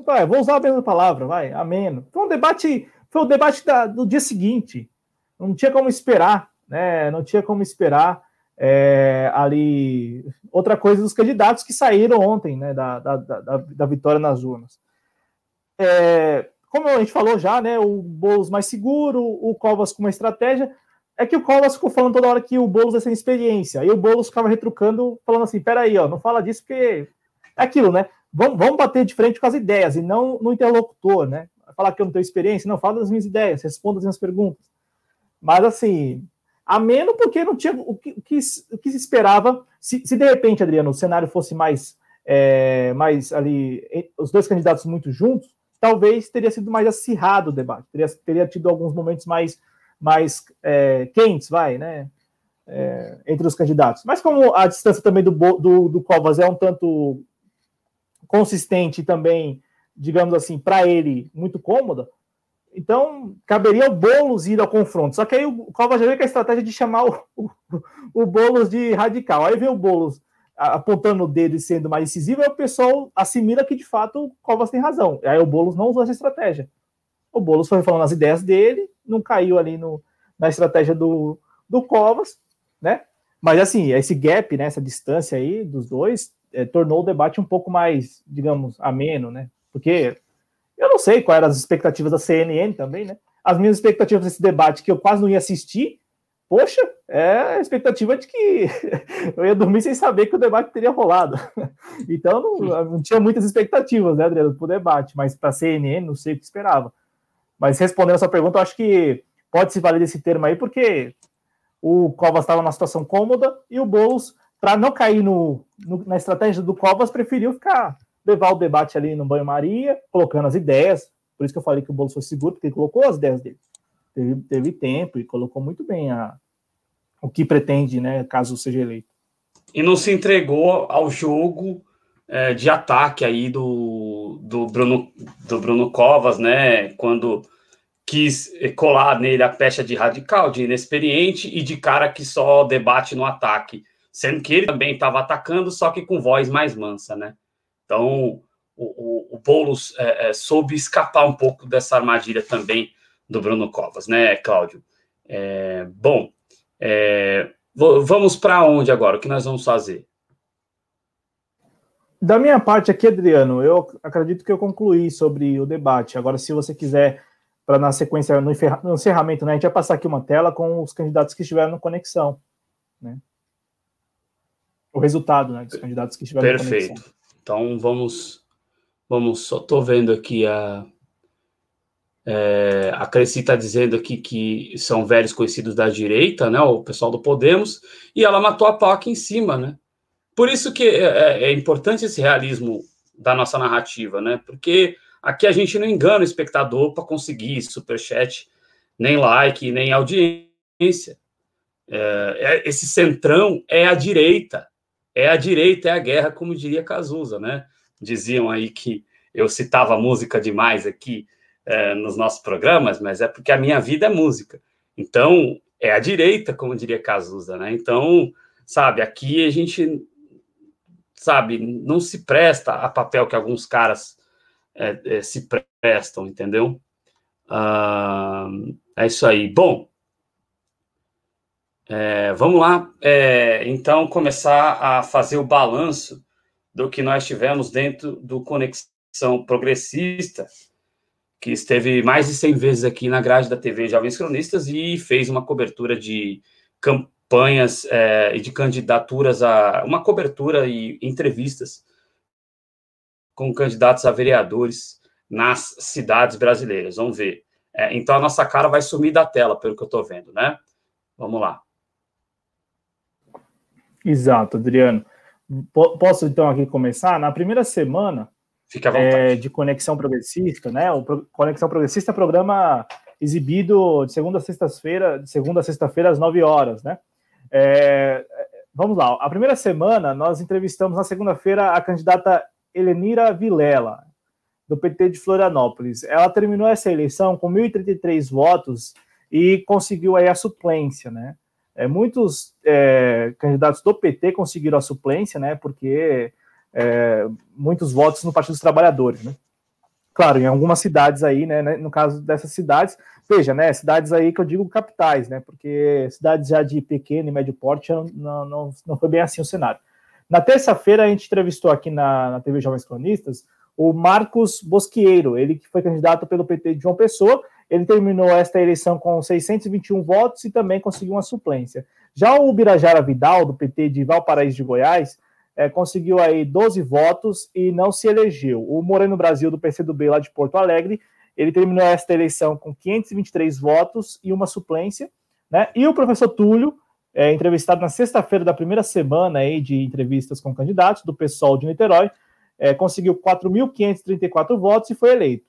B: Vai, vou usar a mesma palavra, vai, ameno. Foi um debate, foi o um debate da, do dia seguinte. Não tinha como esperar, né? Não tinha como esperar é, ali outra coisa dos candidatos que saíram ontem né, da, da, da, da vitória nas urnas. É, como a gente falou já, né, o Boulos mais seguro, o Covas com uma estratégia. É que o Covas ficou falando toda hora que o Boulos é sem experiência. Aí o Boulos ficava retrucando, falando assim: peraí, ó, não fala disso porque é aquilo, né? Vamos, vamos bater de frente com as ideias e não no interlocutor, né? Falar que eu não tenho experiência, não, fala das minhas ideias, responda as minhas perguntas. Mas assim, ameno porque não tinha o que, o que, o que se esperava. Se, se, de repente, Adriano, o cenário fosse mais, é, mais ali, os dois candidatos muito juntos, talvez teria sido mais acirrado o debate, teria, teria tido alguns momentos mais, mais é, quentes, vai, né? É, entre os candidatos. Mas como a distância também do, do, do Covas é um tanto consistente também, digamos assim, para ele muito cômoda, então, caberia ao Boulos ir ao confronto. Só que aí o Covas já veio com a estratégia de chamar o, o, o Boulos de radical. Aí vem o Boulos apontando o dedo e sendo mais decisivo, aí o pessoal assimila que de fato o Covas tem razão. Aí o Boulos não usou essa estratégia. O Boulos foi falando as ideias dele, não caiu ali no, na estratégia do, do Covas, né? Mas assim, esse gap, né, essa distância aí dos dois, é, tornou o debate um pouco mais, digamos, ameno, né? Porque eu não sei quais eram as expectativas da CNN também, né? As minhas expectativas desse debate, que eu quase não ia assistir, poxa, é a expectativa de que eu ia dormir sem saber que o debate teria rolado. Então, não, não tinha muitas expectativas, né, Adriano, para o debate, mas para a CNN, não sei o que esperava. Mas respondendo essa pergunta, eu acho que pode se valer desse termo aí, porque o Covas estava numa situação cômoda e o Boulos, para não cair no, no, na estratégia do Covas, preferiu ficar levar o debate ali no banho-maria, colocando as ideias. Por isso que eu falei que o Boulos foi seguro, porque ele colocou as ideias dele. Teve, teve tempo e colocou muito bem a, o que pretende, né, caso seja eleito.
A: E não se entregou ao jogo é, de ataque aí do, do, Bruno, do Bruno Covas, né, quando quis colar nele a pecha de radical, de inexperiente e de cara que só debate no ataque, sendo que ele também estava atacando, só que com voz mais mansa, né? Então, o, o, o Boulos é, é, soube escapar um pouco dessa armadilha também do Bruno Covas, né, Cláudio? É, bom, é, vamos para onde agora? O que nós vamos fazer?
B: Da minha parte aqui, Adriano, eu acredito que eu concluí sobre o debate. Agora, se você quiser, para na sequência, no, encerramento, né, a gente vai passar aqui uma tela com os candidatos que estiveram na conexão. Né? O resultado né, dos candidatos que estiveram
A: Perfeito. na conexão. Então vamos, vamos, só estou vendo aqui a. É, a Cresci está dizendo aqui que são velhos conhecidos da direita, né? O pessoal do Podemos, e ela matou a pau aqui em cima, né? Por isso que é, é, é importante esse realismo da nossa narrativa, né? Porque aqui a gente não engana o espectador para conseguir superchat, nem like, nem audiência. É, é, esse centrão é a direita é a direita, é a guerra, como diria Cazuza, né? Diziam aí que eu citava música demais aqui é, nos nossos programas, mas é porque a minha vida é música. Então, é a direita, como diria Cazuza, né? Então, sabe, aqui a gente, sabe, não se presta a papel que alguns caras é, é, se prestam, entendeu? Ah, é isso aí. Bom, é, vamos lá, é, então, começar a fazer o balanço do que nós tivemos dentro do Conexão Progressista, que esteve mais de 100 vezes aqui na grade da TV Jovens Cronistas e fez uma cobertura de campanhas é, e de candidaturas a uma cobertura e entrevistas com candidatos a vereadores nas cidades brasileiras. Vamos ver. É, então a nossa cara vai sumir da tela, pelo que eu estou vendo, né? Vamos lá.
B: Exato, Adriano. Posso então aqui começar? Na primeira semana é, de Conexão Progressista, né? O Pro Conexão Progressista é programa exibido de segunda a sexta-feira, de segunda a sexta-feira às 9 horas, né? É, vamos lá. A primeira semana nós entrevistamos na segunda-feira a candidata Helenira Vilela, do PT de Florianópolis. Ela terminou essa eleição com 1.033 votos e conseguiu aí a suplência, né? É, muitos é, candidatos do PT conseguiram a suplência, né? Porque é, muitos votos no Partido dos Trabalhadores, né? Claro, em algumas cidades aí, né? No caso dessas cidades, veja, né? Cidades aí que eu digo capitais, né? Porque cidades já de pequeno e médio porte não, não, não foi bem assim o cenário. Na terça-feira, a gente entrevistou aqui na, na TV Jovens Cronistas o Marcos Bosquieiro, ele que foi candidato pelo PT de João Pessoa, ele terminou esta eleição com 621 votos e também conseguiu uma suplência. Já o Birajara Vidal, do PT de Valparaíso de Goiás, é, conseguiu aí 12 votos e não se elegeu. O Moreno Brasil, do PCdoB lá de Porto Alegre, ele terminou esta eleição com 523 votos e uma suplência. Né? E o professor Túlio, é, entrevistado na sexta-feira da primeira semana aí de entrevistas com candidatos do PSOL de Niterói, é, conseguiu 4.534 votos e foi eleito.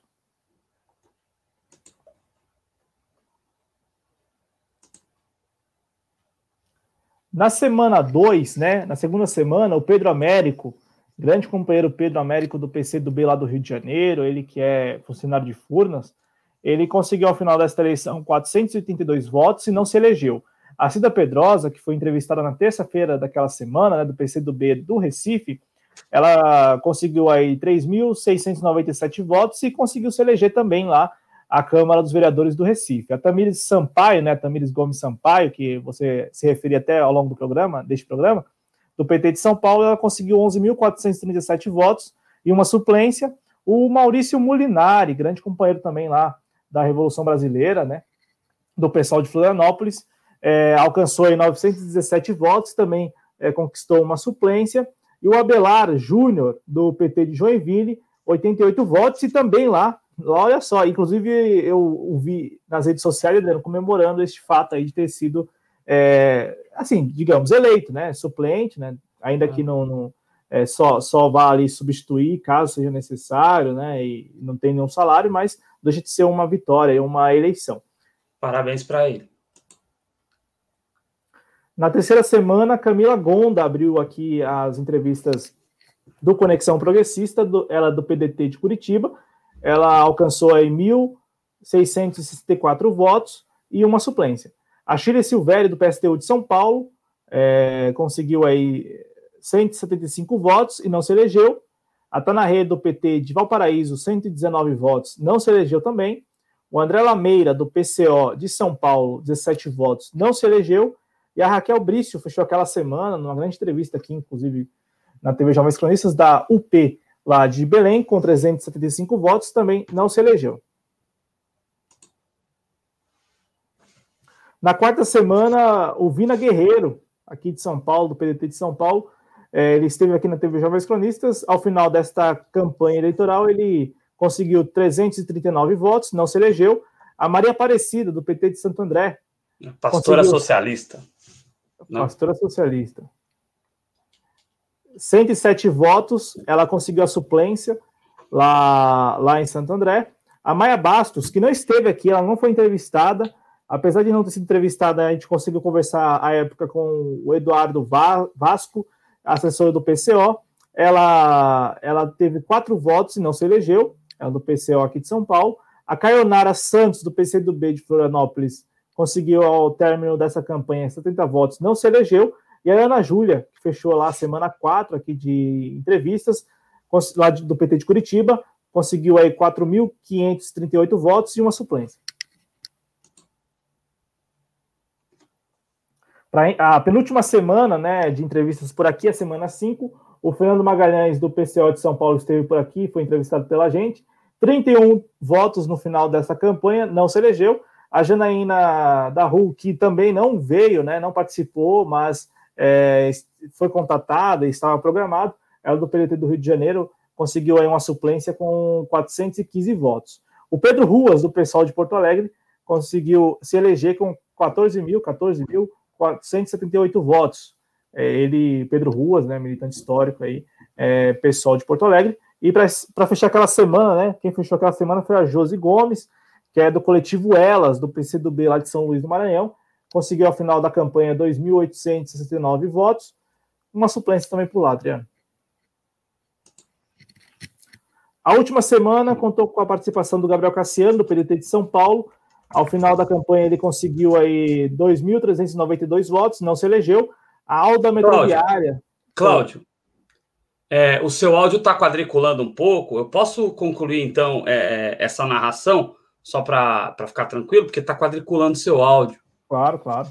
B: Na semana 2, né, na segunda semana, o Pedro Américo, grande companheiro Pedro Américo do PC do B lá do Rio de Janeiro, ele que é funcionário de Furnas, ele conseguiu ao final desta eleição 482 votos e não se elegeu. A Cida Pedrosa, que foi entrevistada na terça-feira daquela semana, né, do PC do B do Recife, ela conseguiu aí 3.697 votos e conseguiu se eleger também lá à Câmara dos Vereadores do Recife. A Tamires Sampaio, né, Tamires Gomes Sampaio, que você se referia até ao longo do programa, deste programa, do PT de São Paulo, ela conseguiu 11.437 votos e uma suplência. O Maurício Molinari, grande companheiro também lá da Revolução Brasileira, né, do pessoal de Florianópolis, é, alcançou aí 917 votos, também é, conquistou uma suplência. E o Abelar Júnior, do PT de Joinville, 88 votos, e também lá, olha só, inclusive eu vi nas redes sociais Adriano, comemorando este fato aí de ter sido, é, assim, digamos, eleito, né? Suplente, né? Ainda que não, não é, só, só vá ali substituir caso seja necessário, né? E não tem nenhum salário, mas deixa de ser uma vitória, uma eleição.
A: Parabéns para ele.
B: Na terceira semana, Camila Gonda abriu aqui as entrevistas do Conexão Progressista, do, ela é do PDT de Curitiba. Ela alcançou aí 1.664 votos e uma suplência. A Chile Silvério, do PSTU de São Paulo, é, conseguiu aí 175 votos e não se elegeu. A Tanaré, do PT de Valparaíso, 119 votos, não se elegeu também. O André Lameira, do PCO de São Paulo, 17 votos, não se elegeu. E a Raquel Brício fechou aquela semana, numa grande entrevista aqui, inclusive na TV Jovens Cronistas, da UP, lá de Belém, com 375 votos, também não se elegeu. Na quarta semana, o Vina Guerreiro, aqui de São Paulo, do PDT de São Paulo, é, ele esteve aqui na TV Jovens Cronistas. Ao final desta campanha eleitoral, ele conseguiu 339 votos, não se elegeu. A Maria Aparecida, do PT de Santo André.
A: Pastora conseguiu... socialista.
B: Não. Pastora socialista. 107 votos, ela conseguiu a suplência lá, lá em Santo André. A Maia Bastos, que não esteve aqui, ela não foi entrevistada, apesar de não ter sido entrevistada, a gente conseguiu conversar à época com o Eduardo Vasco, assessor do PCO. Ela, ela teve quatro votos e não se elegeu, é do PCO aqui de São Paulo. A Caionara Santos, do PCdoB de Florianópolis, conseguiu, ao término dessa campanha, 70 votos, não se elegeu. E a Ana Júlia, que fechou lá a semana 4 aqui de entrevistas, lá do PT de Curitiba, conseguiu aí 4.538 votos e uma suplência. Para a penúltima semana né, de entrevistas por aqui, a semana 5, o Fernando Magalhães, do PCO de São Paulo, esteve por aqui, foi entrevistado pela gente. 31 votos no final dessa campanha, não se elegeu. A Janaína da Ru, que também não veio, né, não participou, mas é, foi contatada e estava programado, ela do PDT do Rio de Janeiro conseguiu aí uma suplência com 415 votos. O Pedro Ruas, do pessoal de Porto Alegre, conseguiu se eleger com 14 mil, 14.478 votos. É, ele, Pedro Ruas, né, militante histórico aí, é, pessoal de Porto Alegre. E para fechar aquela semana, né, quem fechou aquela semana foi a Josi Gomes, que é do coletivo Elas, do PCdoB lá de São Luís do Maranhão, conseguiu ao final da campanha 2.869 votos, uma suplência também para o Adriano. A última semana contou com a participação do Gabriel Cassiano, do PDT de São Paulo. Ao final da campanha, ele conseguiu aí 2.392 votos, não se elegeu. A Alda Metroviária.
A: Cláudio, é, o seu áudio está quadriculando um pouco. Eu posso concluir, então, é, é essa narração? só para ficar tranquilo, porque está quadriculando seu áudio.
B: Claro, claro.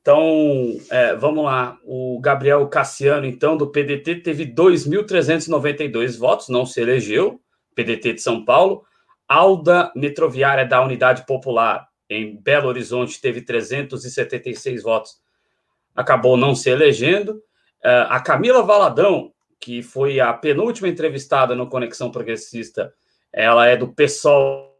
A: Então, é, vamos lá. O Gabriel Cassiano, então, do PDT, teve 2.392 votos, não se elegeu, PDT de São Paulo. Alda Metroviária da Unidade Popular, em Belo Horizonte, teve 376 votos, acabou não se elegendo. É, a Camila Valadão, que foi a penúltima entrevistada no Conexão Progressista, ela é do PSOL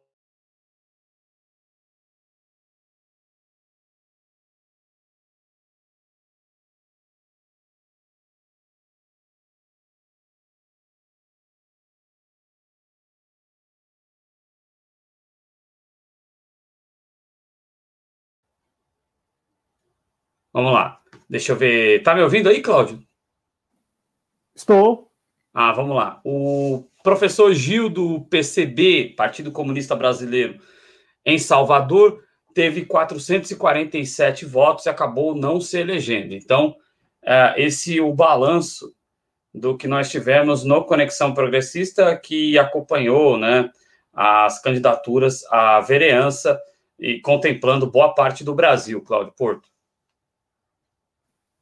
A: Vamos lá. Deixa eu ver. Tá me ouvindo aí, Cláudio?
B: Estou.
A: Ah, vamos lá. O professor Gil do PCB, Partido Comunista Brasileiro, em Salvador, teve 447 votos e acabou não se elegendo. Então, é, esse é o balanço do que nós tivemos no Conexão Progressista, que acompanhou né, as candidaturas à vereança e contemplando boa parte do Brasil, Cláudio Porto.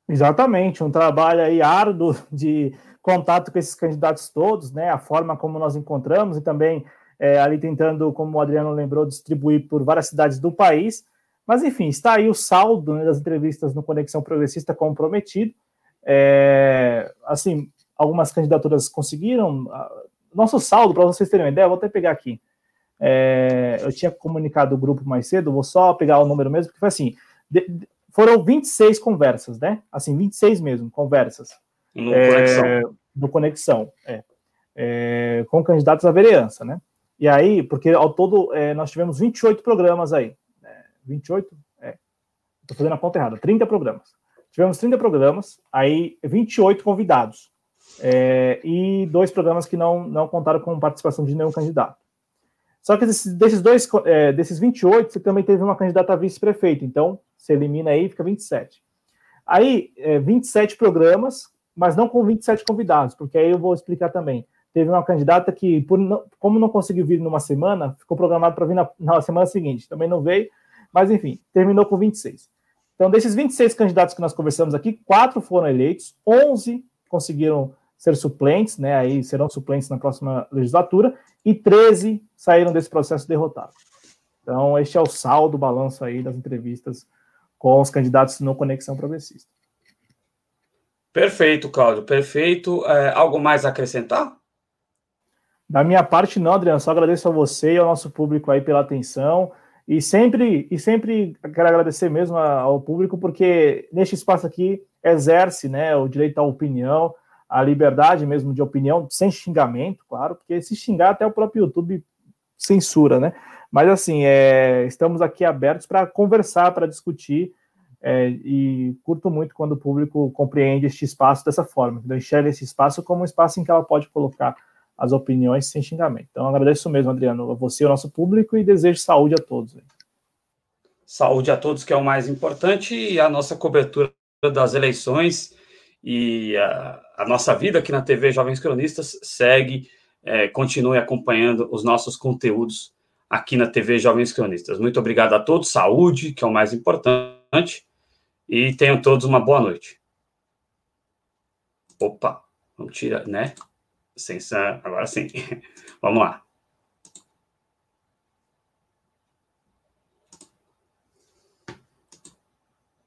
B: Exatamente, um trabalho aí árduo de contato com esses candidatos todos, né? A forma como nós encontramos e também é, ali tentando, como o Adriano lembrou, distribuir por várias cidades do país. Mas enfim, está aí o saldo né, das entrevistas no Conexão Progressista comprometido. É, assim, algumas candidaturas conseguiram. Nosso saldo, para vocês terem uma ideia, vou até pegar aqui. É, eu tinha comunicado o grupo mais cedo, vou só pegar o número mesmo, porque foi assim: de, foram 26 conversas, né? Assim, 26 mesmo, conversas.
A: No é, Conexão.
B: No Conexão, é, é, com candidatos à vereança, né? E aí, porque ao todo é, nós tivemos 28 programas aí. 28? É. Estou fazendo a conta errada. 30 programas. Tivemos 30 programas, aí 28 convidados. É, e dois programas que não, não contaram com participação de nenhum candidato. Só que desses, desses dois, é, desses 28, você também teve uma candidata a vice-prefeito. Então, você elimina aí, fica 27. Aí, é, 27 programas, mas não com 27 convidados, porque aí eu vou explicar também. Teve uma candidata que, por não, como não conseguiu vir numa semana, ficou programado para vir na, na, semana seguinte. Também não veio, mas enfim, terminou com 26. Então, desses 26 candidatos que nós conversamos aqui, quatro foram eleitos, 11 conseguiram ser suplentes, né? Aí serão suplentes na próxima legislatura, e 13 saíram desse processo derrotados. Então, este é o saldo, o balanço aí das entrevistas com os candidatos no Conexão Progressista.
A: Perfeito, Cláudio, perfeito. É, algo mais a acrescentar?
B: Da minha parte, não, Adriano, só agradeço a você e ao nosso público aí pela atenção. E sempre, e sempre quero agradecer mesmo ao público, porque neste espaço aqui exerce né, o direito à opinião, a liberdade mesmo de opinião, sem xingamento, claro, porque se xingar até o próprio YouTube censura, né? Mas assim, é, estamos aqui abertos para conversar, para discutir, é, e curto muito quando o público compreende este espaço dessa forma, enxerga esse espaço como um espaço em que ela pode colocar as opiniões sem xingamento. Então agradeço mesmo, Adriano, a você, ao nosso público, e desejo saúde a todos.
A: Saúde a todos, que é o mais importante, e a nossa cobertura das eleições e a, a nossa vida aqui na TV Jovens Cronistas segue, é, continue acompanhando os nossos conteúdos aqui na TV Jovens Cronistas. Muito obrigado a todos, saúde, que é o mais importante, e tenham todos uma boa noite. Opa, vamos tirar, né? Sem agora sim. Vamos lá.